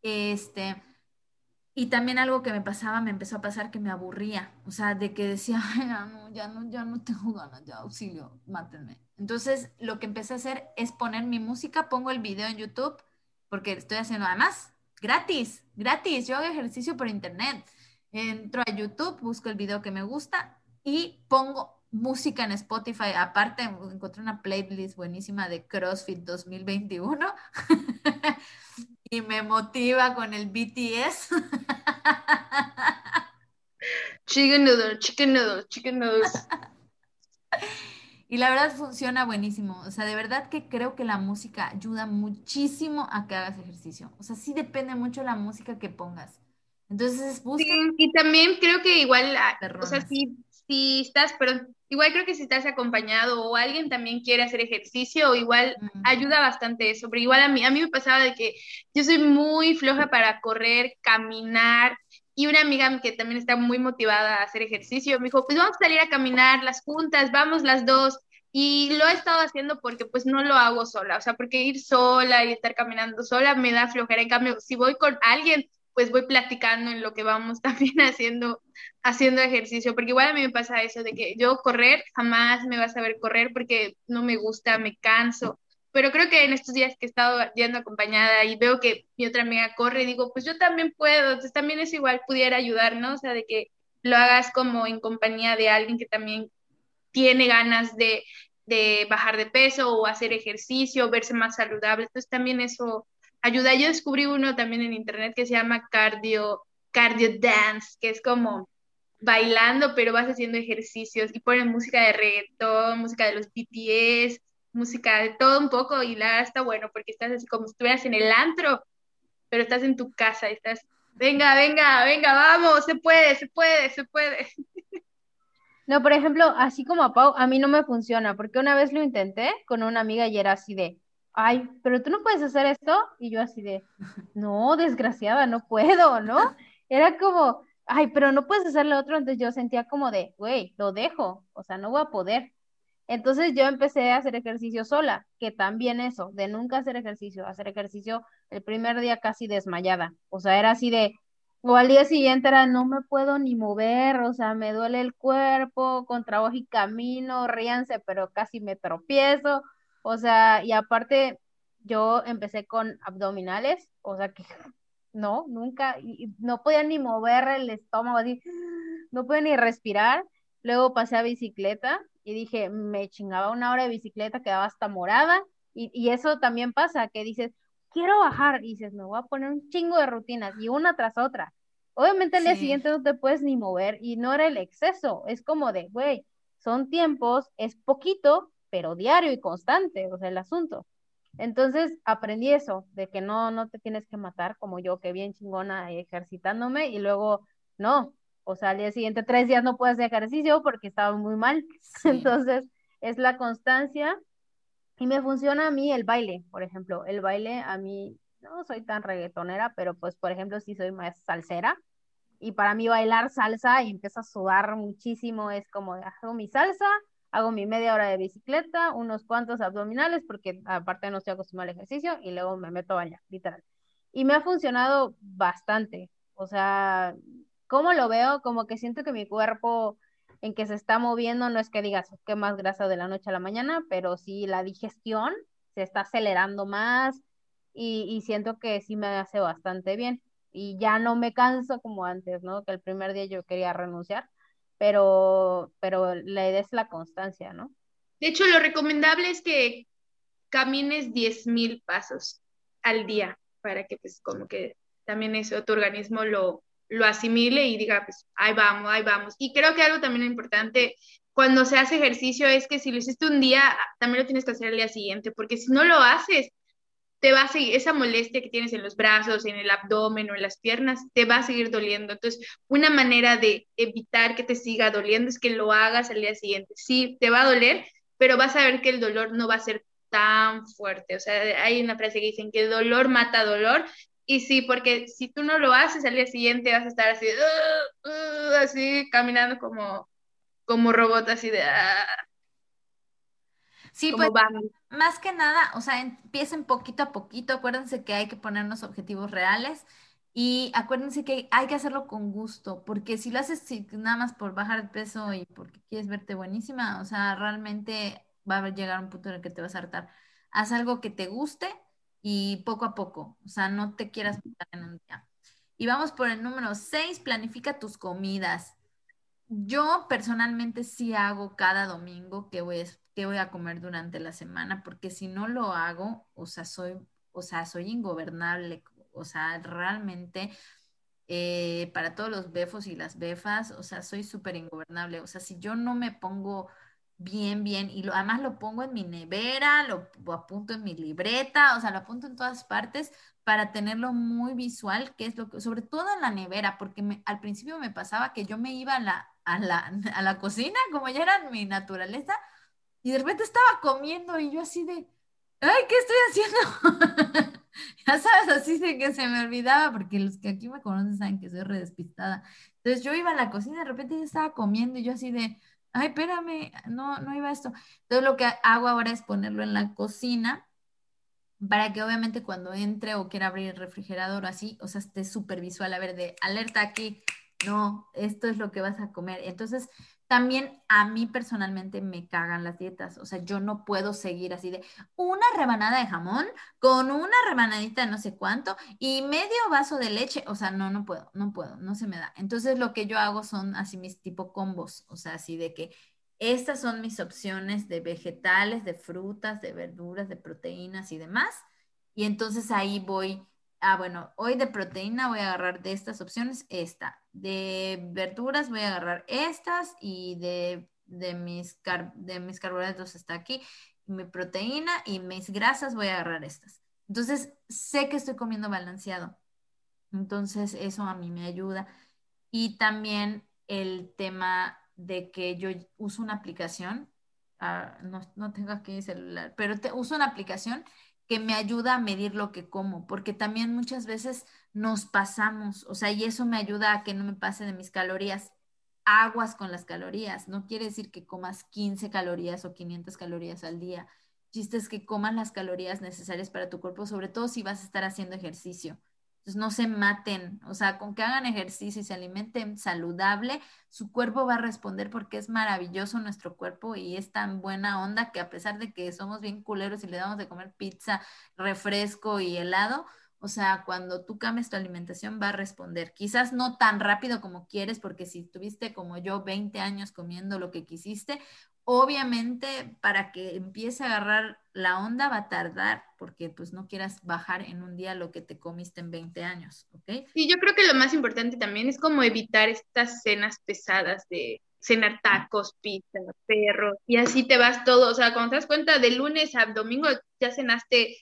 Este, y también algo que me pasaba, me empezó a pasar que me aburría, o sea, de que decía, ya no, ya no, ya no tengo ganas, ya auxilio, mátenme. Entonces, lo que empecé a hacer es poner mi música, pongo el video en YouTube, porque estoy haciendo además gratis, gratis, yo hago ejercicio por internet. Entro a YouTube, busco el video que me gusta y pongo música en Spotify. Aparte, encontré una playlist buenísima de CrossFit 2021. y me motiva con el BTS. Chicken noodles, chicken noodles, chicken noodles. Y la verdad funciona buenísimo. O sea, de verdad que creo que la música ayuda muchísimo a que hagas ejercicio. O sea, sí depende mucho la música que pongas. Entonces, busca. Sí, y también creo que igual, ah, o sea, si, si estás, pero igual creo que si estás acompañado o alguien también quiere hacer ejercicio, igual ayuda bastante eso, pero igual a mí, a mí me pasaba de que yo soy muy floja para correr, caminar, y una amiga que también está muy motivada a hacer ejercicio me dijo, pues vamos a salir a caminar las juntas, vamos las dos. Y lo he estado haciendo porque pues no lo hago sola, o sea, porque ir sola y estar caminando sola me da flojera. En cambio, si voy con alguien, pues voy platicando en lo que vamos también haciendo, haciendo ejercicio, porque igual a mí me pasa eso de que yo correr jamás me vas a ver correr porque no me gusta, me canso, pero creo que en estos días que he estado yendo acompañada y veo que mi otra amiga corre, digo, pues yo también puedo, entonces también es igual, pudiera ayudar, ¿no? O sea, de que lo hagas como en compañía de alguien que también tiene ganas de, de bajar de peso o hacer ejercicio, verse más saludable, entonces también eso ayuda. Yo descubrí uno también en internet que se llama cardio, cardio dance, que es como bailando, pero vas haciendo ejercicios y ponen música de reggaetón, música de los BTS, música de todo un poco y la está bueno porque estás así como si estuvieras en el antro, pero estás en tu casa y estás, venga, venga, venga, vamos, se puede, se puede, se puede. No, por ejemplo, así como a Pau, a mí no me funciona, porque una vez lo intenté con una amiga y era así de, ay, pero tú no puedes hacer esto. Y yo así de, no, desgraciada, no puedo, ¿no? Era como, ay, pero no puedes hacer lo otro. Entonces yo sentía como de, güey, lo dejo, o sea, no voy a poder. Entonces yo empecé a hacer ejercicio sola, que también eso, de nunca hacer ejercicio, hacer ejercicio el primer día casi desmayada. O sea, era así de, o al día siguiente era, no me puedo ni mover, o sea, me duele el cuerpo, con trabajo y camino, ríanse, pero casi me tropiezo. O sea, y aparte yo empecé con abdominales, o sea que no, nunca, y no podía ni mover el estómago, así, no podía ni respirar. Luego pasé a bicicleta y dije, me chingaba una hora de bicicleta, quedaba hasta morada. Y, eso también pasa, que dices, quiero bajar, y dices, me voy a poner un chingo de rutinas, y una tras otra. Obviamente el día siguiente no te puedes ni mover, y no era el exceso, es como de, güey, son tiempos, es poquito, pero diario y constante, o sea, el asunto. Entonces aprendí eso, de que no, no te tienes que matar como yo, que bien chingona ejercitándome y luego no, o sea, al día siguiente tres días no puedes hacer ejercicio porque estaba muy mal. Entonces es la constancia y me funciona a mí el baile, por ejemplo, el baile a mí no soy tan reggaetonera, pero pues por ejemplo sí soy más salsera y para mí bailar salsa y empiezo a sudar muchísimo, es como hago mi salsa hago mi media hora de bicicleta, unos cuantos abdominales, porque aparte no estoy acostumbrada al ejercicio, y luego me meto a bañar, literal. Y me ha funcionado bastante. O sea, ¿cómo lo veo? Como que siento que mi cuerpo en que se está moviendo, no es que digas qué más grasa de la noche a la mañana, pero sí la digestión se está acelerando más y, y siento que sí me hace bastante bien. y ya no me canso como antes, ¿no? Que el primer día yo quería renunciar, pero, pero idea es la constancia, ¿no? De hecho, lo recomendable es que camines 10.000 pasos al día para que pues como que también eso tu organismo lo, lo asimile y diga, pues ahí vamos, ahí vamos. Y creo que algo también importante cuando se hace ejercicio es que si lo hiciste un día, también lo tienes que hacer el día siguiente, porque si no lo haces, te va a seguir, esa molestia que tienes en los brazos, en el abdomen o en las piernas, te va a seguir doliendo. Entonces, una manera de evitar que te siga doliendo es que lo hagas al día siguiente. Sí, te va a doler, pero vas a ver que el dolor no va a ser tan fuerte. O sea, hay una frase que dicen que dolor mata dolor. Y sí, porque si tú no lo haces al día siguiente vas a estar así, uh, uh", así caminando como como robot así de... Ah, sí, pues más que nada, o sea, empiecen poquito a poquito, acuérdense que hay que ponernos objetivos reales y acuérdense que hay que hacerlo con gusto, porque si lo haces nada más por bajar el peso y porque quieres verte buenísima, o sea, realmente va a llegar un punto en el que te vas a hartar. Haz algo que te guste y poco a poco, o sea, no te quieras meter en un día. Y vamos por el número 6, planifica tus comidas. Yo personalmente sí hago cada domingo que voy, que voy a comer durante la semana, porque si no lo hago, o sea, soy, o sea, soy ingobernable, o sea, realmente eh, para todos los befos y las befas, o sea, soy súper ingobernable, o sea, si yo no me pongo bien, bien, y lo, además lo pongo en mi nevera, lo, lo apunto en mi libreta, o sea, lo apunto en todas partes, para tenerlo muy visual, que es lo que, sobre todo en la nevera, porque al principio me pasaba que yo me iba a la, a la, a la cocina, como ya era mi naturaleza, y de repente estaba comiendo y yo así de, ay, ¿qué estoy haciendo? ya sabes, así de que se me olvidaba, porque los que aquí me conocen saben que soy redespistada. Entonces yo iba a la cocina y de repente ya estaba comiendo y yo así de, ay, espérame, no, no iba esto. Entonces lo que hago ahora es ponerlo en la cocina para que obviamente cuando entre o quiera abrir el refrigerador o así, o sea, esté súper visual, a ver, de alerta aquí, no, esto es lo que vas a comer. Entonces, también a mí personalmente me cagan las dietas, o sea, yo no puedo seguir así de una rebanada de jamón con una rebanadita de no sé cuánto y medio vaso de leche, o sea, no, no puedo, no puedo, no se me da. Entonces, lo que yo hago son así mis tipo combos, o sea, así de que estas son mis opciones de vegetales, de frutas, de verduras, de proteínas y demás. Y entonces ahí voy, ah, bueno, hoy de proteína voy a agarrar de estas opciones esta. De verduras voy a agarrar estas y de, mis, de mis carbohidratos está aquí. Mi proteína y mis grasas voy a agarrar estas. Entonces sé que estoy comiendo balanceado. Entonces eso a mí me ayuda. Y también el tema de que yo uso una aplicación, ah, no, tengo aquí celular, pero te, uso una aplicación que me ayuda a medir lo que como, porque también muchas veces nos pasamos, o sea, y eso me ayuda a que no me pase de mis calorías. Aguas con las calorías, no quiere decir que comas 15 calorías o 500 calorías al día. Chiste es que comas las calorías necesarias para tu cuerpo, sobre todo si vas a estar haciendo ejercicio. Entonces no se maten, o sea, con que hagan ejercicio y se alimenten saludable, su cuerpo va a responder porque es maravilloso nuestro cuerpo y es tan buena onda que a pesar de que somos bien culeros y le damos de comer pizza, refresco y helado, o sea, cuando tú cambies tu alimentación va a responder. Quizás no tan rápido como quieres, porque si tuviste como yo 20 años comiendo lo que quisiste, Obviamente, para que empiece a agarrar la onda va a tardar porque pues no quieras bajar en un día lo que te comiste en 20 años, ¿ok? Sí, yo creo que lo más importante también es como evitar estas cenas pesadas de cenar tacos, pizza, perros, y así te vas todo, o sea, cuando te das cuenta de lunes a domingo ya cenaste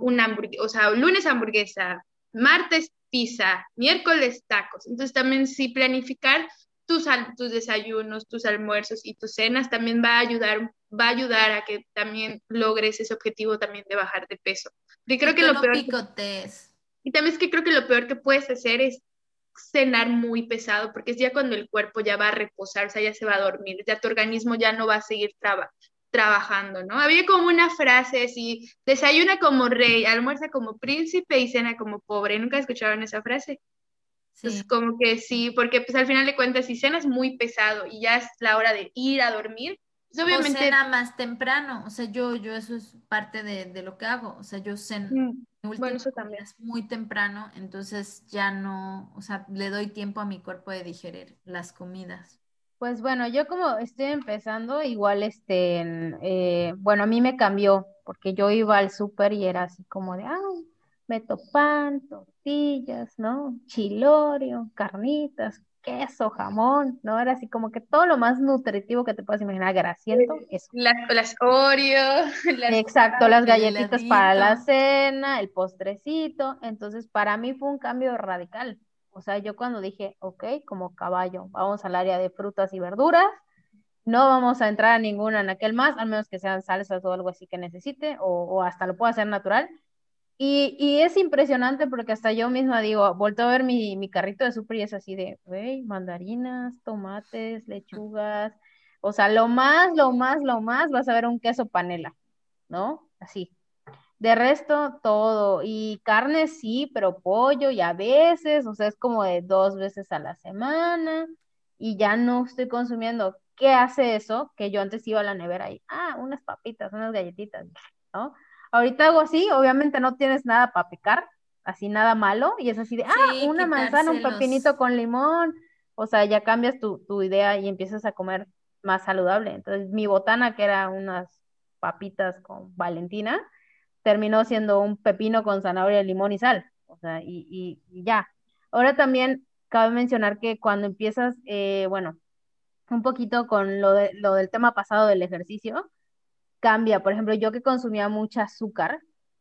una hamburguesa, o sea, lunes hamburguesa, martes pizza, miércoles tacos, entonces también sí planificar tus, tus desayunos, tus almuerzos y tus cenas también va a ayudar, va a ayudar a que también logres ese objetivo también de bajar de peso. Y creo que, lo peor y también es que creo que lo peor que puedes hacer es cenar muy pesado, porque es ya cuando el cuerpo ya va a reposar, o sea, ya se va a dormir, ya tu organismo ya no va a seguir trabajando, ¿no? Había como una frase así, desayuna como rey, almuerza como príncipe y cena como pobre. ¿Nunca escucharon esa frase? Entonces, como que sí, porque pues al final de cuentas, si cenas muy pesado y ya es la hora de ir a dormir, Pues, obviamente... O cena más temprano, o sea, yo, yo eso es parte de, lo que hago, o sea, yo ceno mm, bueno, eso también. es muy temprano, entonces ya no, o sea, le doy tiempo a mi cuerpo de digerir las comidas. Pues bueno, yo como estoy empezando, igual este, eh, bueno, a mí me cambió, porque yo iba al súper y era así como de, ay, meto pan, tortillas, ¿no? Chilorio, carnitas, queso, jamón, ¿no? Era así como que todo lo más nutritivo que te puedas imaginar, grasiento, eso. Las, las Oreo. Exacto, las galletitas para la cena, el postrecito. Entonces, para mí fue un cambio radical. O sea, yo cuando dije, ok, como caballo, vamos al área de frutas y verduras, no vamos a entrar a ninguna en aquel más, al menos que sean salsas o algo así que necesite, o, o hasta lo puedo hacer natural y, y, es impresionante porque hasta yo misma digo, vuelto a ver mi, mi carrito de súper y es así de, güey, mandarinas, tomates, lechugas, o sea, lo más, lo más, lo más, vas a ver un queso panela, ¿no? Así. De resto, todo. Y carne sí, pero pollo y a veces, o sea, es como de dos veces a la semana y ya no estoy consumiendo. ¿Qué hace eso? Que yo antes iba a la nevera y, ah, unas papitas, unas galletitas, ¿no? Ahorita hago así, obviamente no tienes nada para picar, así nada malo, y es así de, ah, una manzana, un pepinito con limón, o sea, ya cambias tu, tu idea y empiezas a comer más saludable. Entonces, mi botana, que era unas papitas con Valentina, terminó siendo un pepino con zanahoria, limón y sal, o sea, y, y, ya. Ahora también cabe mencionar que cuando empiezas, eh, bueno, un poquito con lo, de, lo del tema pasado del ejercicio, cambia. Por ejemplo, yo que consumía mucha azúcar,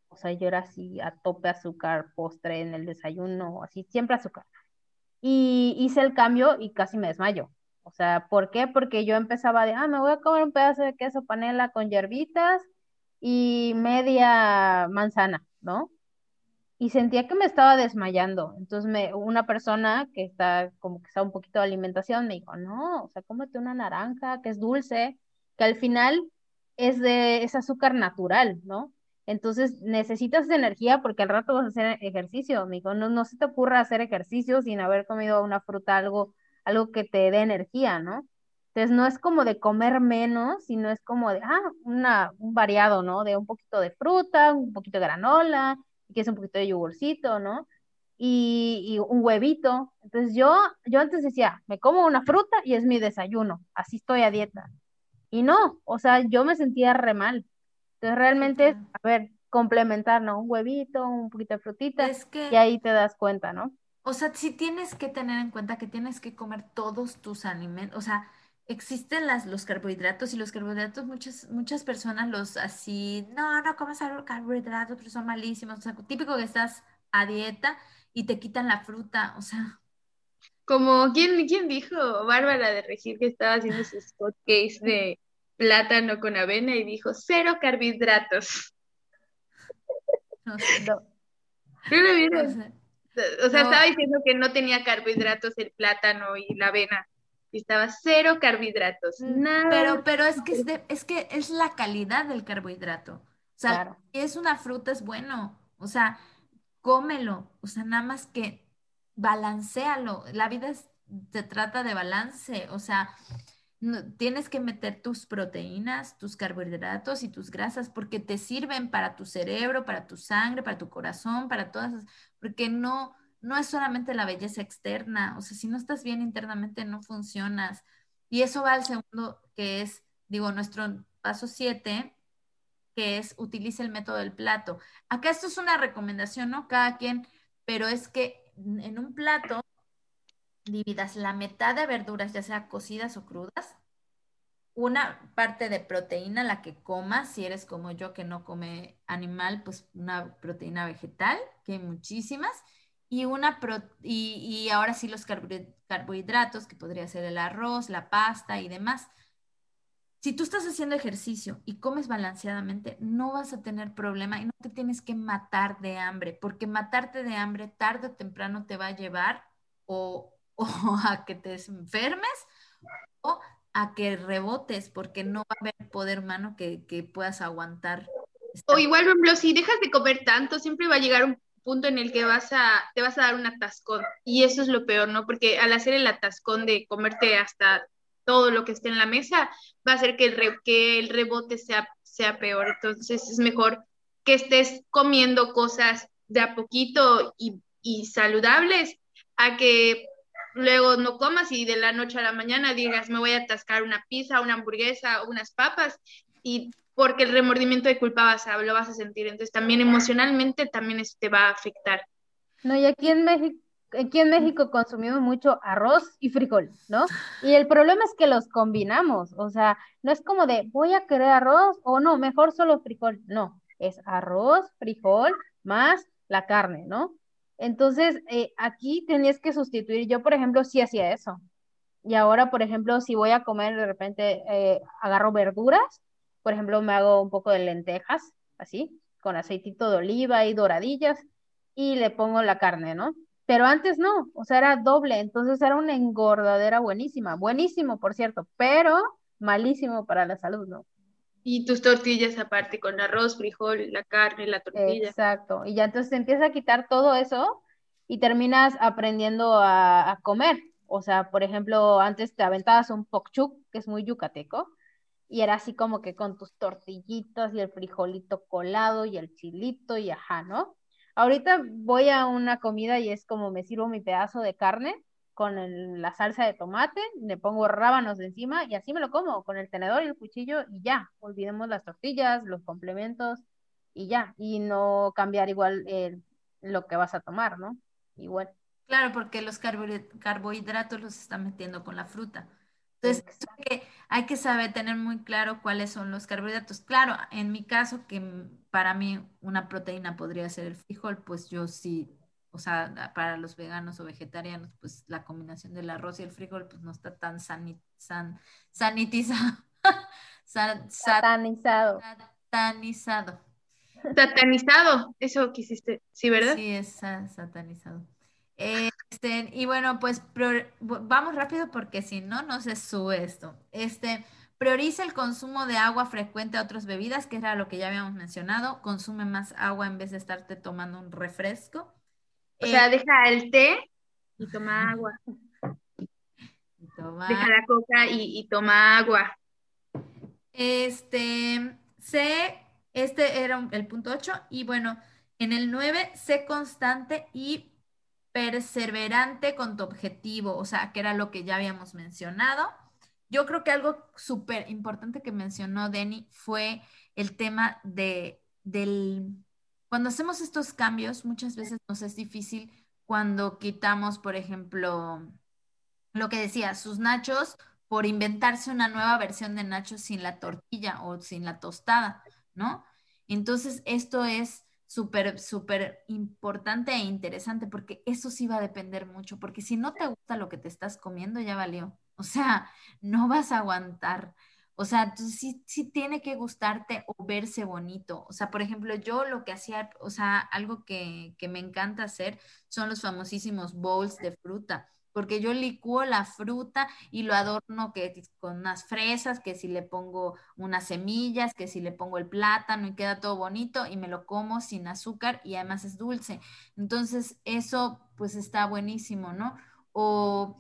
o sea, yo era así a tope azúcar, postre en el desayuno, así, siempre azúcar. Y hice el cambio y casi me desmayo. O sea, ¿por qué? Porque yo empezaba de, ah, me voy a comer un pedazo de queso panela con hierbitas y media manzana, ¿no? Y sentía que me estaba desmayando. Entonces, me, una persona que está como que está un poquito de alimentación me dijo, no, o sea, cómete una naranja que es dulce, que al final es de es azúcar natural, ¿no? Entonces necesitas energía porque al rato vas a hacer ejercicio. Dijo, no, no se te ocurra hacer ejercicio sin haber comido una fruta, algo, algo que te dé energía, ¿no? Entonces no es como de comer menos, sino es como de, ah, una, un variado, ¿no? De un poquito de fruta, un poquito de granola, que es un poquito de yogurcito, ¿no? Y, y, un huevito. Entonces yo, yo antes decía, me como una fruta y es mi desayuno, así estoy a dieta. Y no, o sea, yo me sentía re mal. Entonces realmente, a ver, complementar, ¿no? Un huevito, un poquito de frutita, es que, y ahí te das cuenta, ¿no? O sea, sí tienes que tener en cuenta que tienes que comer todos tus alimentos, o sea, existen las, los carbohidratos y los carbohidratos muchas, muchas personas los así, no, no comes carbohidratos, pero son malísimos, o sea, típico que estás a dieta y te quitan la fruta, o sea, como, ¿quién, ¿quién dijo? Bárbara de Regir que estaba haciendo sus hotcakes de plátano con avena y dijo cero carbohidratos. No sé. No. O sea, estaba diciendo que no tenía carbohidratos el plátano y la avena. Y estaba cero carbohidratos. Mm, nada. Pero, pero es que es, es que es la calidad del carbohidrato. O sea, si es una fruta, es bueno. O sea, cómelo. O sea, nada más que balancealo. La vida se trata de balance, o sea, tienes que meter tus proteínas, tus carbohidratos y tus grasas porque te sirven para tu cerebro, para tu sangre, para tu corazón, para todas, porque no, no es solamente la belleza externa, o sea, si no estás bien internamente no funcionas. Y eso va al segundo, que es, digo, nuestro paso 7, que es utilice el método del plato. Acá esto es una recomendación, ¿no? Cada quien, pero es que en un plato dividas la mitad de verduras, ya sea cocidas o crudas, una parte de proteína, la que comas, si eres como yo que no come animal, pues una proteína vegetal, que hay muchísimas, y, una y, ahora sí los carbohidratos, que podría ser el arroz, la pasta y demás. Si tú estás haciendo ejercicio y comes balanceadamente, no vas a tener problema y no te tienes que matar de hambre, porque matarte de hambre tarde o temprano te va a llevar o, a que te enfermes o a que rebotes, porque no va a haber poder humano que, puedas aguantar. O igual, por ejemplo, si dejas de comer tanto, siempre va a llegar un punto en el que vas a, te vas a dar un atascón. Y eso es lo peor, ¿no? Porque al hacer el atascón de comerte hasta todo lo que esté en la mesa, va a hacer que el, que el rebote sea, sea peor. Entonces es mejor que estés comiendo cosas de a poquito y, y saludables a que luego no comas y de la noche a la mañana digas, me voy a atascar una pizza, una hamburguesa, unas papas, y porque el remordimiento de culpa vas a, lo vas a sentir. Entonces también emocionalmente también eso te va a afectar. No, y aquí en México, aquí en México consumimos mucho arroz y frijol, ¿no? Y el problema es que los combinamos, o sea, no es como de voy a querer arroz o no, mejor solo frijol, no, es arroz, frijol más la carne, ¿no? Entonces, eh, aquí tenías que sustituir, yo por ejemplo sí hacía eso. Y ahora, por ejemplo, si voy a comer, de repente eh, agarro verduras, por ejemplo, me hago un poco de lentejas, así, con aceitito de oliva y doradillas, y le pongo la carne, ¿no? Pero antes no, o sea, era doble, entonces era una engordadera buenísima, buenísimo, por cierto, pero malísimo para la salud, ¿no? Y tus tortillas aparte, con arroz, frijol, la carne, la tortilla. Exacto, y ya entonces empieza a quitar todo eso y terminas aprendiendo a, comer. O sea, por ejemplo, antes te aventabas un pokchuk, que es muy yucateco, y era así como que con tus tortillitas y el frijolito colado y el chilito y ajá, ¿no? Ahorita voy a una comida y es como me sirvo mi pedazo de carne con la salsa de tomate, le pongo rábanos encima y así me lo como con el tenedor y el cuchillo y ya, olvidemos las tortillas, los complementos y ya, y no cambiar igual lo que vas a tomar, ¿no? Igual. Claro, porque los carbohidratos los están metiendo con la fruta. Entonces, que hay que saber tener muy claro cuáles son los carbohidratos. Claro, en mi caso, que para mí una proteína podría ser el frijol, pues yo sí o sea, para los veganos o vegetarianos, pues la combinación del arroz y el frijol, pues no está tan sanitizado. satanizado. Satanizado. Satanizado, eso quisiste, ¿sí, verdad? Sí, es satanizado. Este, y bueno, pues vamos rápido porque si no, no se sube esto. Este, prioriza el consumo de agua frecuente a otras bebidas, que era lo que ya habíamos mencionado. Consume más agua en vez de estarte tomando un refresco. O sea, deja el té y toma agua. Deja la coca y, toma agua. Este, sé, este era el punto 8 y bueno, en el 9, sé constante y perseverante con tu objetivo, o sea, que era lo que ya habíamos mencionado. Yo creo que algo súper importante que mencionó Denny fue el tema de, del cuando hacemos estos cambios, muchas veces nos es difícil cuando quitamos, por ejemplo, lo que decía, sus nachos por inventarse una nueva versión de nachos sin la tortilla o sin la tostada, ¿no? Entonces, esto es súper, súper importante e interesante porque eso sí va a depender mucho, porque si no te gusta lo que te estás comiendo, ya valió. O sea, no vas a aguantar. O sea, sí, sí tiene que gustarte o verse bonito. O sea, por ejemplo, yo lo que hacía, o sea, algo que, que me encanta hacer son los famosísimos bowls de fruta porque yo licúo la fruta y lo adorno que con unas fresas, que si le pongo unas semillas, que si le pongo el plátano y queda todo bonito y me lo como sin azúcar y además es dulce. Entonces, eso pues está buenísimo, ¿no? O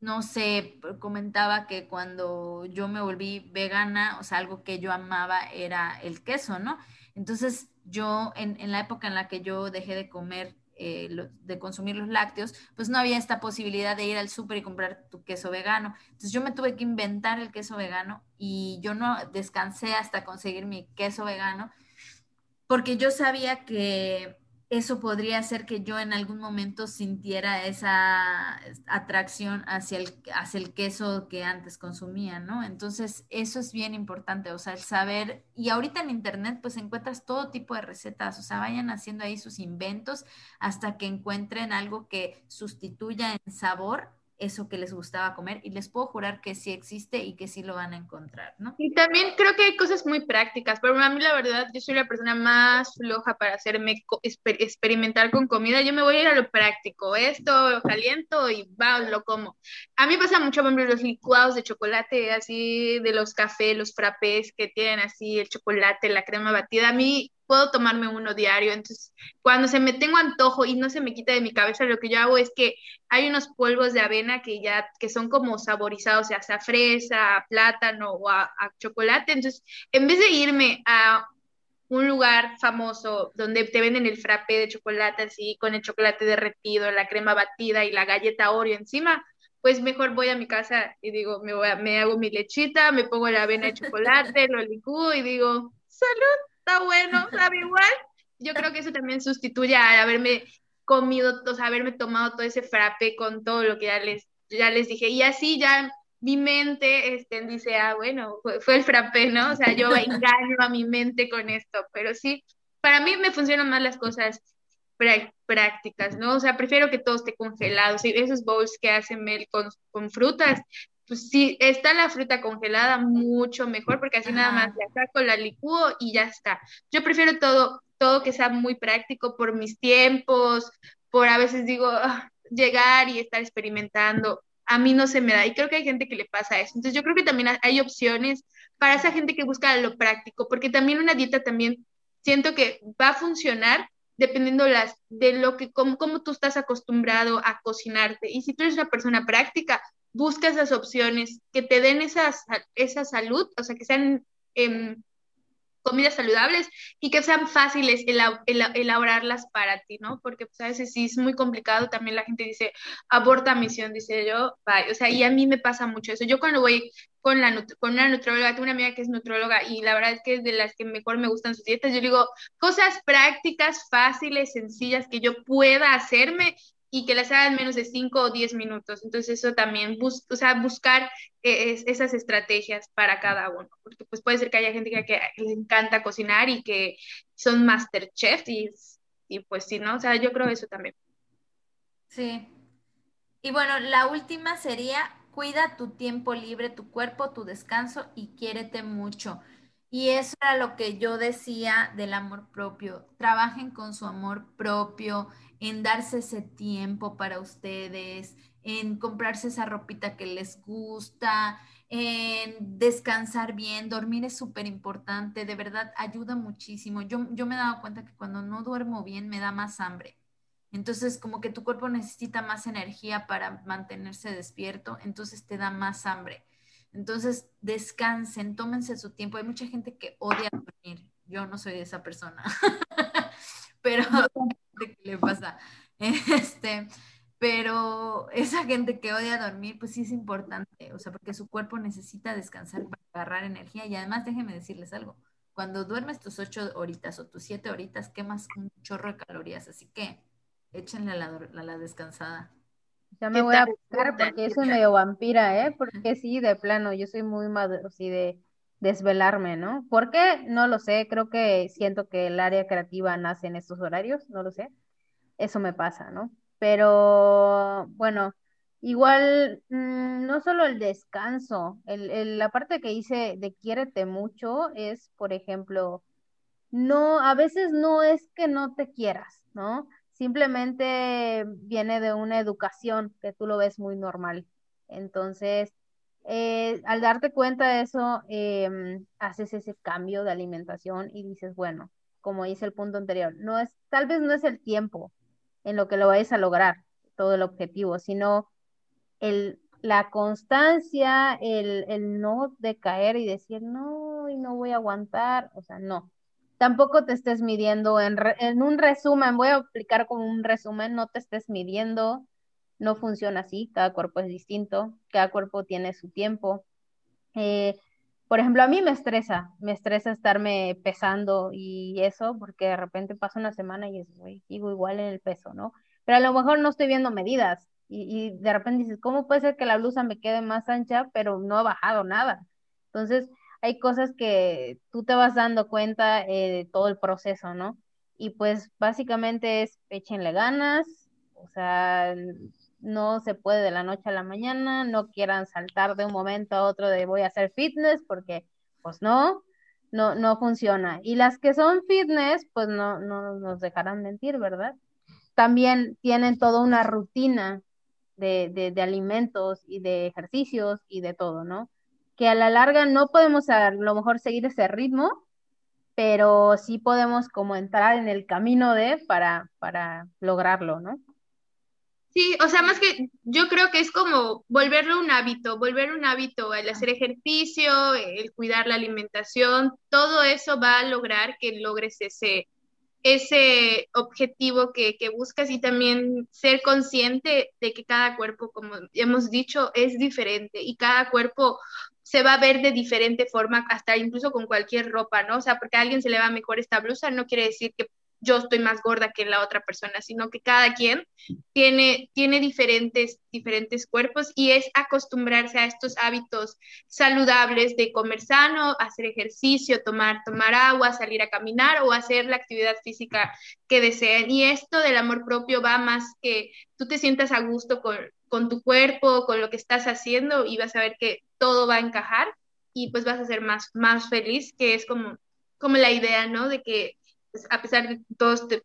no sé, comentaba que cuando yo me volví vegana, o sea, algo que yo amaba era el queso, ¿no? Entonces yo, en, la época en la que yo dejé de comer, eh, de consumir los lácteos, pues no había esta posibilidad de ir al súper y comprar tu queso vegano. Entonces yo me tuve que inventar el queso vegano y yo no descansé hasta conseguir mi queso vegano porque yo sabía que eso podría hacer que yo en algún momento sintiera esa atracción hacia el, hacia el queso que antes consumía, ¿no? Entonces, eso es bien importante, o sea, el saber, y ahorita en Internet pues encuentras todo tipo de recetas, o sea, vayan haciendo ahí sus inventos hasta que encuentren algo que sustituya en sabor eso que les gustaba comer y les puedo jurar que sí existe y que sí lo van a encontrar, ¿no? Y también creo que hay cosas muy prácticas, pero a mí la verdad yo soy la persona más floja para hacerme experimentar con comida, yo me voy a ir a lo práctico, esto lo caliento y va, lo como. A mí pasa mucho, por los licuados de chocolate, así de los cafés, los frappés que tienen así el chocolate, la crema batida, a mí puedo tomarme uno diario. Entonces, cuando se me tengo antojo y no se me quita de mi cabeza, lo que yo hago es que hay unos polvos de avena que ya, que son como saborizados, ya sea fresa, a plátano o a, a chocolate. Entonces, en vez de irme a un lugar famoso donde te venden el frappé de chocolate así, con el chocolate derretido, la crema batida y la galleta Oreo encima, pues mejor voy a mi casa y digo, me, voy me hago mi lechita, me pongo la avena de chocolate, lo licúo y digo, salud, está bueno, sabe igual. Yo creo que eso también sustituye a haberme comido, o sea, haberme tomado todo ese frappe con todo lo que ya les, ya les dije. Y así ya mi mente este, dice, ah, bueno, fue, el frappé, ¿no? O sea, yo engaño a mi mente con esto, pero sí, para mí me funcionan más las cosas prácticas, ¿no? O sea, prefiero que todo esté congelado. Si esos bowls que hacen Mel con, con frutas, pues sí, está la fruta congelada, mucho mejor, porque así nada más la saco, la licúo y ya está. Yo prefiero todo, todo que sea muy práctico por mis tiempos, por a veces digo, ah, llegar y estar experimentando a mí no se me da. Y creo que hay gente que le pasa eso. Entonces yo creo que también hay opciones para esa gente que busca lo práctico, porque también una dieta también siento que va a funcionar dependiendo las, de lo que, cómo, tú estás acostumbrado a cocinarte. Y si tú eres una persona práctica, busca esas opciones que te den esas, esa salud, o sea, que sean em, comidas saludables y que sean fáciles elaborarlas para ti, ¿no? Porque pues, a veces sí es muy complicado, también la gente dice, aborta misión, dice yo, bye. o sea, y a mí me pasa mucho eso. Yo cuando voy con, la, con una nutróloga, tengo una amiga que es nutróloga y la verdad es que es de las que mejor me gustan sus dietas, yo digo, cosas prácticas, fáciles, sencillas que yo pueda hacerme y que las hagan menos de 5 o 10 minutos. Entonces eso también, bus o sea, buscar eh, esas estrategias para cada uno, porque pues puede ser que haya gente que, que les encanta cocinar y que son master y, y pues sí, ¿no? O sea, yo creo eso también. Sí. Y bueno, la última sería, cuida tu tiempo libre, tu cuerpo, tu descanso y quiérete mucho. Y eso era lo que yo decía del amor propio. Trabajen con su amor propio, en darse ese tiempo para ustedes, en comprarse esa ropita que les gusta, en descansar bien, dormir es súper importante, de verdad ayuda muchísimo. Yo, yo me he dado cuenta que cuando no duermo bien me da más hambre. Entonces, como que tu cuerpo necesita más energía para mantenerse despierto, entonces te da más hambre. Entonces, descansen, tómense su tiempo. Hay mucha gente que odia dormir. Yo no soy esa persona. Pero qué le pasa. Este, pero esa gente que odia dormir, pues sí es importante, o sea, porque su cuerpo necesita descansar para agarrar energía. Y además, déjenme decirles algo, cuando duermes tus ocho horitas o tus siete horitas, quemas un chorro de calorías, así que échenle a la, descansada. Ya me voy a buscar porque soy medio vampira, ¿eh? Porque sí, de plano, yo soy muy maduro, sí, de desvelarme, ¿no? ¿Por qué? No lo sé, creo que siento que el área creativa nace en estos horarios, no lo sé. Eso me pasa, ¿no? Pero bueno, igual mm, no solo el descanso, el, la parte que hice de quiérete mucho es, por ejemplo, no, a veces no es que no te quieras, ¿no? Simplemente viene de una educación que tú lo ves muy normal. Entonces, eh, al darte cuenta de eso, em, haces ese cambio de alimentación y dices, bueno, como dice el punto anterior, no es, tal vez no es el tiempo en lo que lo vais a lograr, todo el objetivo, sino el, la constancia, el, el no decaer y decir, no, y no voy a aguantar, o sea, no. Tampoco te estés midiendo en, en un resumen, voy a explicar como un resumen, no te estés midiendo no funciona así, cada cuerpo es distinto, cada cuerpo tiene su tiempo. Eh, por ejemplo, a mí me estresa, me estresa estarme pesando y eso, porque de repente pasa una semana y es, sigo igual en el peso, ¿no? Pero a lo mejor no estoy viendo medidas y, de repente dices, ¿cómo puede ser que la blusa me quede más ancha, pero no ha bajado nada? Entonces, hay cosas que tú te vas dando cuenta eh, de todo el proceso, ¿no? Y pues básicamente es échenle ganas, o sea, no se puede de la noche a la mañana, no quieran saltar de un momento a otro de voy a hacer fitness, porque pues no, no, no funciona. Y las que son fitness, pues no, no nos dejarán mentir, ¿verdad? También tienen toda una rutina de, de, de alimentos y de ejercicios y de todo, ¿no? Que a la larga no podemos a lo mejor seguir ese ritmo, pero sí podemos como entrar en el camino de para, para lograrlo, ¿no? Sí, o sea, más que yo creo que es como volverlo un hábito, volver un hábito, el hacer ejercicio, el cuidar la alimentación, todo eso va a lograr que logres ese, ese objetivo que, que, buscas y también ser consciente de que cada cuerpo, como hemos dicho, es diferente y cada cuerpo se va a ver de diferente forma, hasta incluso con cualquier ropa, ¿no? O sea, porque a alguien se le va mejor esta blusa, no quiere decir que yo estoy más gorda que la otra persona, sino que cada quien tiene, tiene diferentes, diferentes cuerpos y es acostumbrarse a estos hábitos saludables de comer sano, hacer ejercicio, tomar, tomar agua, salir a caminar o hacer la actividad física que deseen. Y esto del amor propio va más que tú te sientas a gusto con, con tu cuerpo, con lo que estás haciendo y vas a ver que todo va a encajar y pues vas a ser más, más feliz, que es como, como la idea, ¿no? De que pues, a pesar de todo este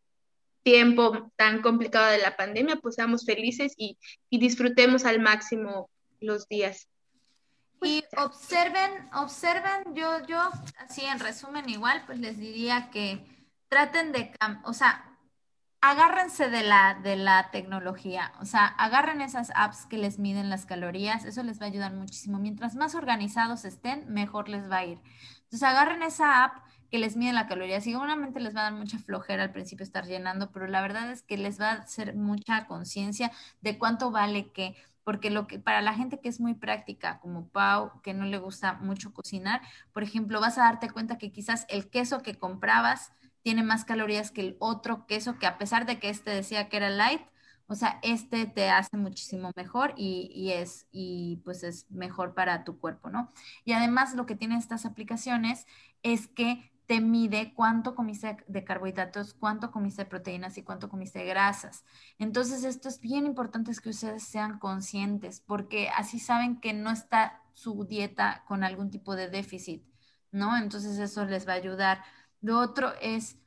tiempo tan complicado de la pandemia, pues seamos felices y, disfrutemos al máximo los días. Y observen, observen, yo, yo, así en resumen igual, pues les diría que traten de, o sea, agárrense de la, de la tecnología, o sea, agarren esas apps que les miden las calorías, eso les va a ayudar muchísimo. Mientras más organizados estén, mejor les va a ir. Entonces, agarren esa app que les mide la caloría. Seguramente les va a dar mucha flojera al principio estar llenando, pero la verdad es que les va a hacer mucha conciencia de cuánto vale qué porque lo que para la gente que es muy práctica, como Pau, que no le gusta mucho cocinar, por ejemplo, vas a darte cuenta que quizás el queso que comprabas tiene más calorías que el otro queso, que a pesar de que este decía que era light, o sea, este te hace muchísimo mejor y, y, es, y pues es mejor para tu cuerpo, ¿no? Y además lo que tienen estas aplicaciones es que te mide cuánto comiste de carbohidratos, cuánto comiste de proteínas y cuánto comiste de grasas. Entonces, esto es bien importante que ustedes sean conscientes, porque así saben que no está su dieta con algún tipo de déficit, ¿no? Entonces, eso les va a ayudar. Lo otro es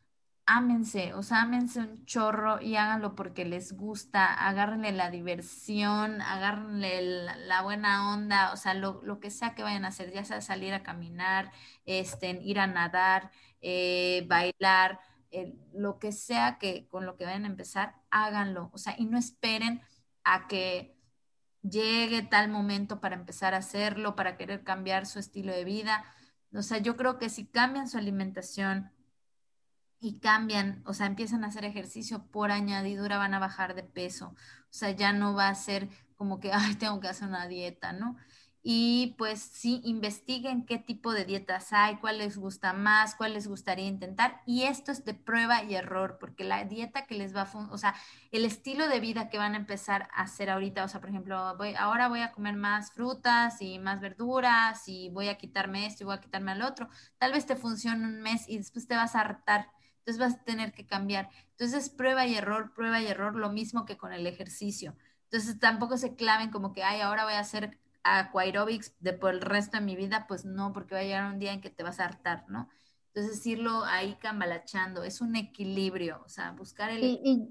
ámense, o sea, ámense un chorro y háganlo porque les gusta, agárrenle la diversión, agárrenle la, buena onda, o sea, lo, que sea que vayan a hacer, ya sea salir a caminar, este, ir a nadar, eh, bailar, eh, lo que sea que con lo que vayan a empezar, háganlo, o sea, y no esperen a que llegue tal momento para empezar a hacerlo, para querer cambiar su estilo de vida. O sea, yo creo que si cambian su alimentación, y cambian, o sea, empiezan a hacer ejercicio por añadidura, van a bajar de peso. O sea, ya no va a ser como que, ay, tengo que hacer una dieta, ¿no? Y pues sí, investiguen qué tipo de dietas hay, cuál les gusta más, cuál les gustaría intentar. Y esto es de prueba y error, porque la dieta que les va a, o sea, el estilo de vida que van a empezar a hacer ahorita, o sea, por ejemplo, voy, ahora voy a comer más frutas y más verduras y voy a quitarme esto y voy a quitarme al otro. Tal vez te funcione un mes y después te vas a hartar entonces vas a tener que cambiar. Entonces prueba y error, prueba y error, lo mismo que con el ejercicio. Entonces tampoco se claven como que, ay, ahora voy a hacer aquaerobics de por el resto de mi vida, pues no, porque va a llegar un día en que te vas a hartar, ¿no? Entonces irlo ahí cambalachando, es un equilibrio, o sea, buscar el... Y,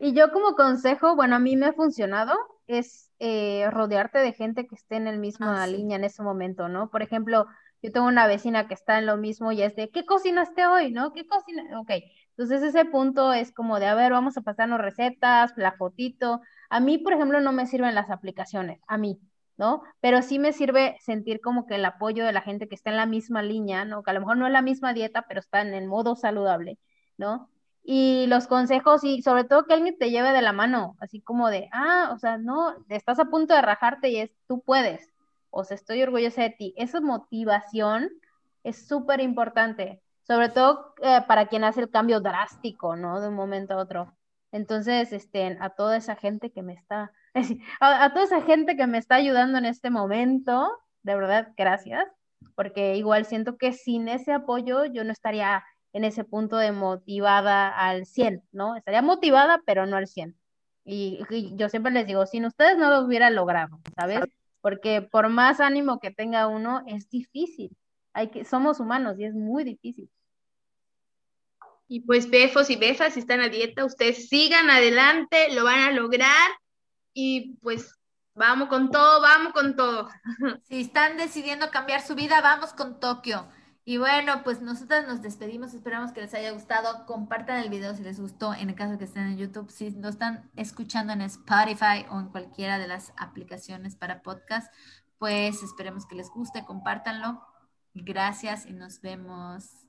y, yo como consejo, bueno, a mí me ha funcionado, es eh, rodearte de gente que esté en el mismo ah, línea en ese momento, ¿no? Por ejemplo, yo tengo una vecina que está en lo mismo y es de, ¿qué cocinaste hoy? ¿No? ¿Qué cocina? Ok, entonces ese punto es como de, a ver, vamos a pasarnos recetas, la fotito. A mí, por ejemplo, no me sirven las aplicaciones, a mí, ¿no? Pero sí me sirve sentir como que el apoyo de la gente que está en la misma línea, ¿no? Que a lo mejor no es la misma dieta, pero está en el modo saludable, ¿no? Y los consejos y sobre todo que alguien te lleve de la mano, así como de, ah, o sea, no, estás a punto de rajarte y es, tú puedes, o sea, estoy orgullosa de ti. Esa motivación es súper importante, sobre todo eh, para quien hace el cambio drástico, ¿no? De un momento a otro. Entonces, este, a toda esa gente que me está, a, toda esa gente que me está ayudando en este momento, de verdad, gracias, porque igual siento que sin ese apoyo yo no estaría en ese punto de motivada al 100, ¿no? Estaría motivada, pero no al 100. Y, y yo siempre les digo, sin ustedes no lo hubiera logrado, ¿sabes? Porque por más ánimo que tenga uno, es difícil. Hay que, somos humanos y es muy difícil. Y pues befos y befas, si están a dieta, ustedes sigan adelante, lo van a lograr y pues vamos con todo, vamos con todo. Si están decidiendo cambiar su vida, vamos con Tokio. Y bueno, pues nosotras nos despedimos, esperamos que les haya gustado, compartan el video si les gustó, en el caso que estén en YouTube, si lo están escuchando en Spotify o en cualquiera de las aplicaciones para podcast, pues esperemos que les guste, compártanlo. Gracias y nos vemos.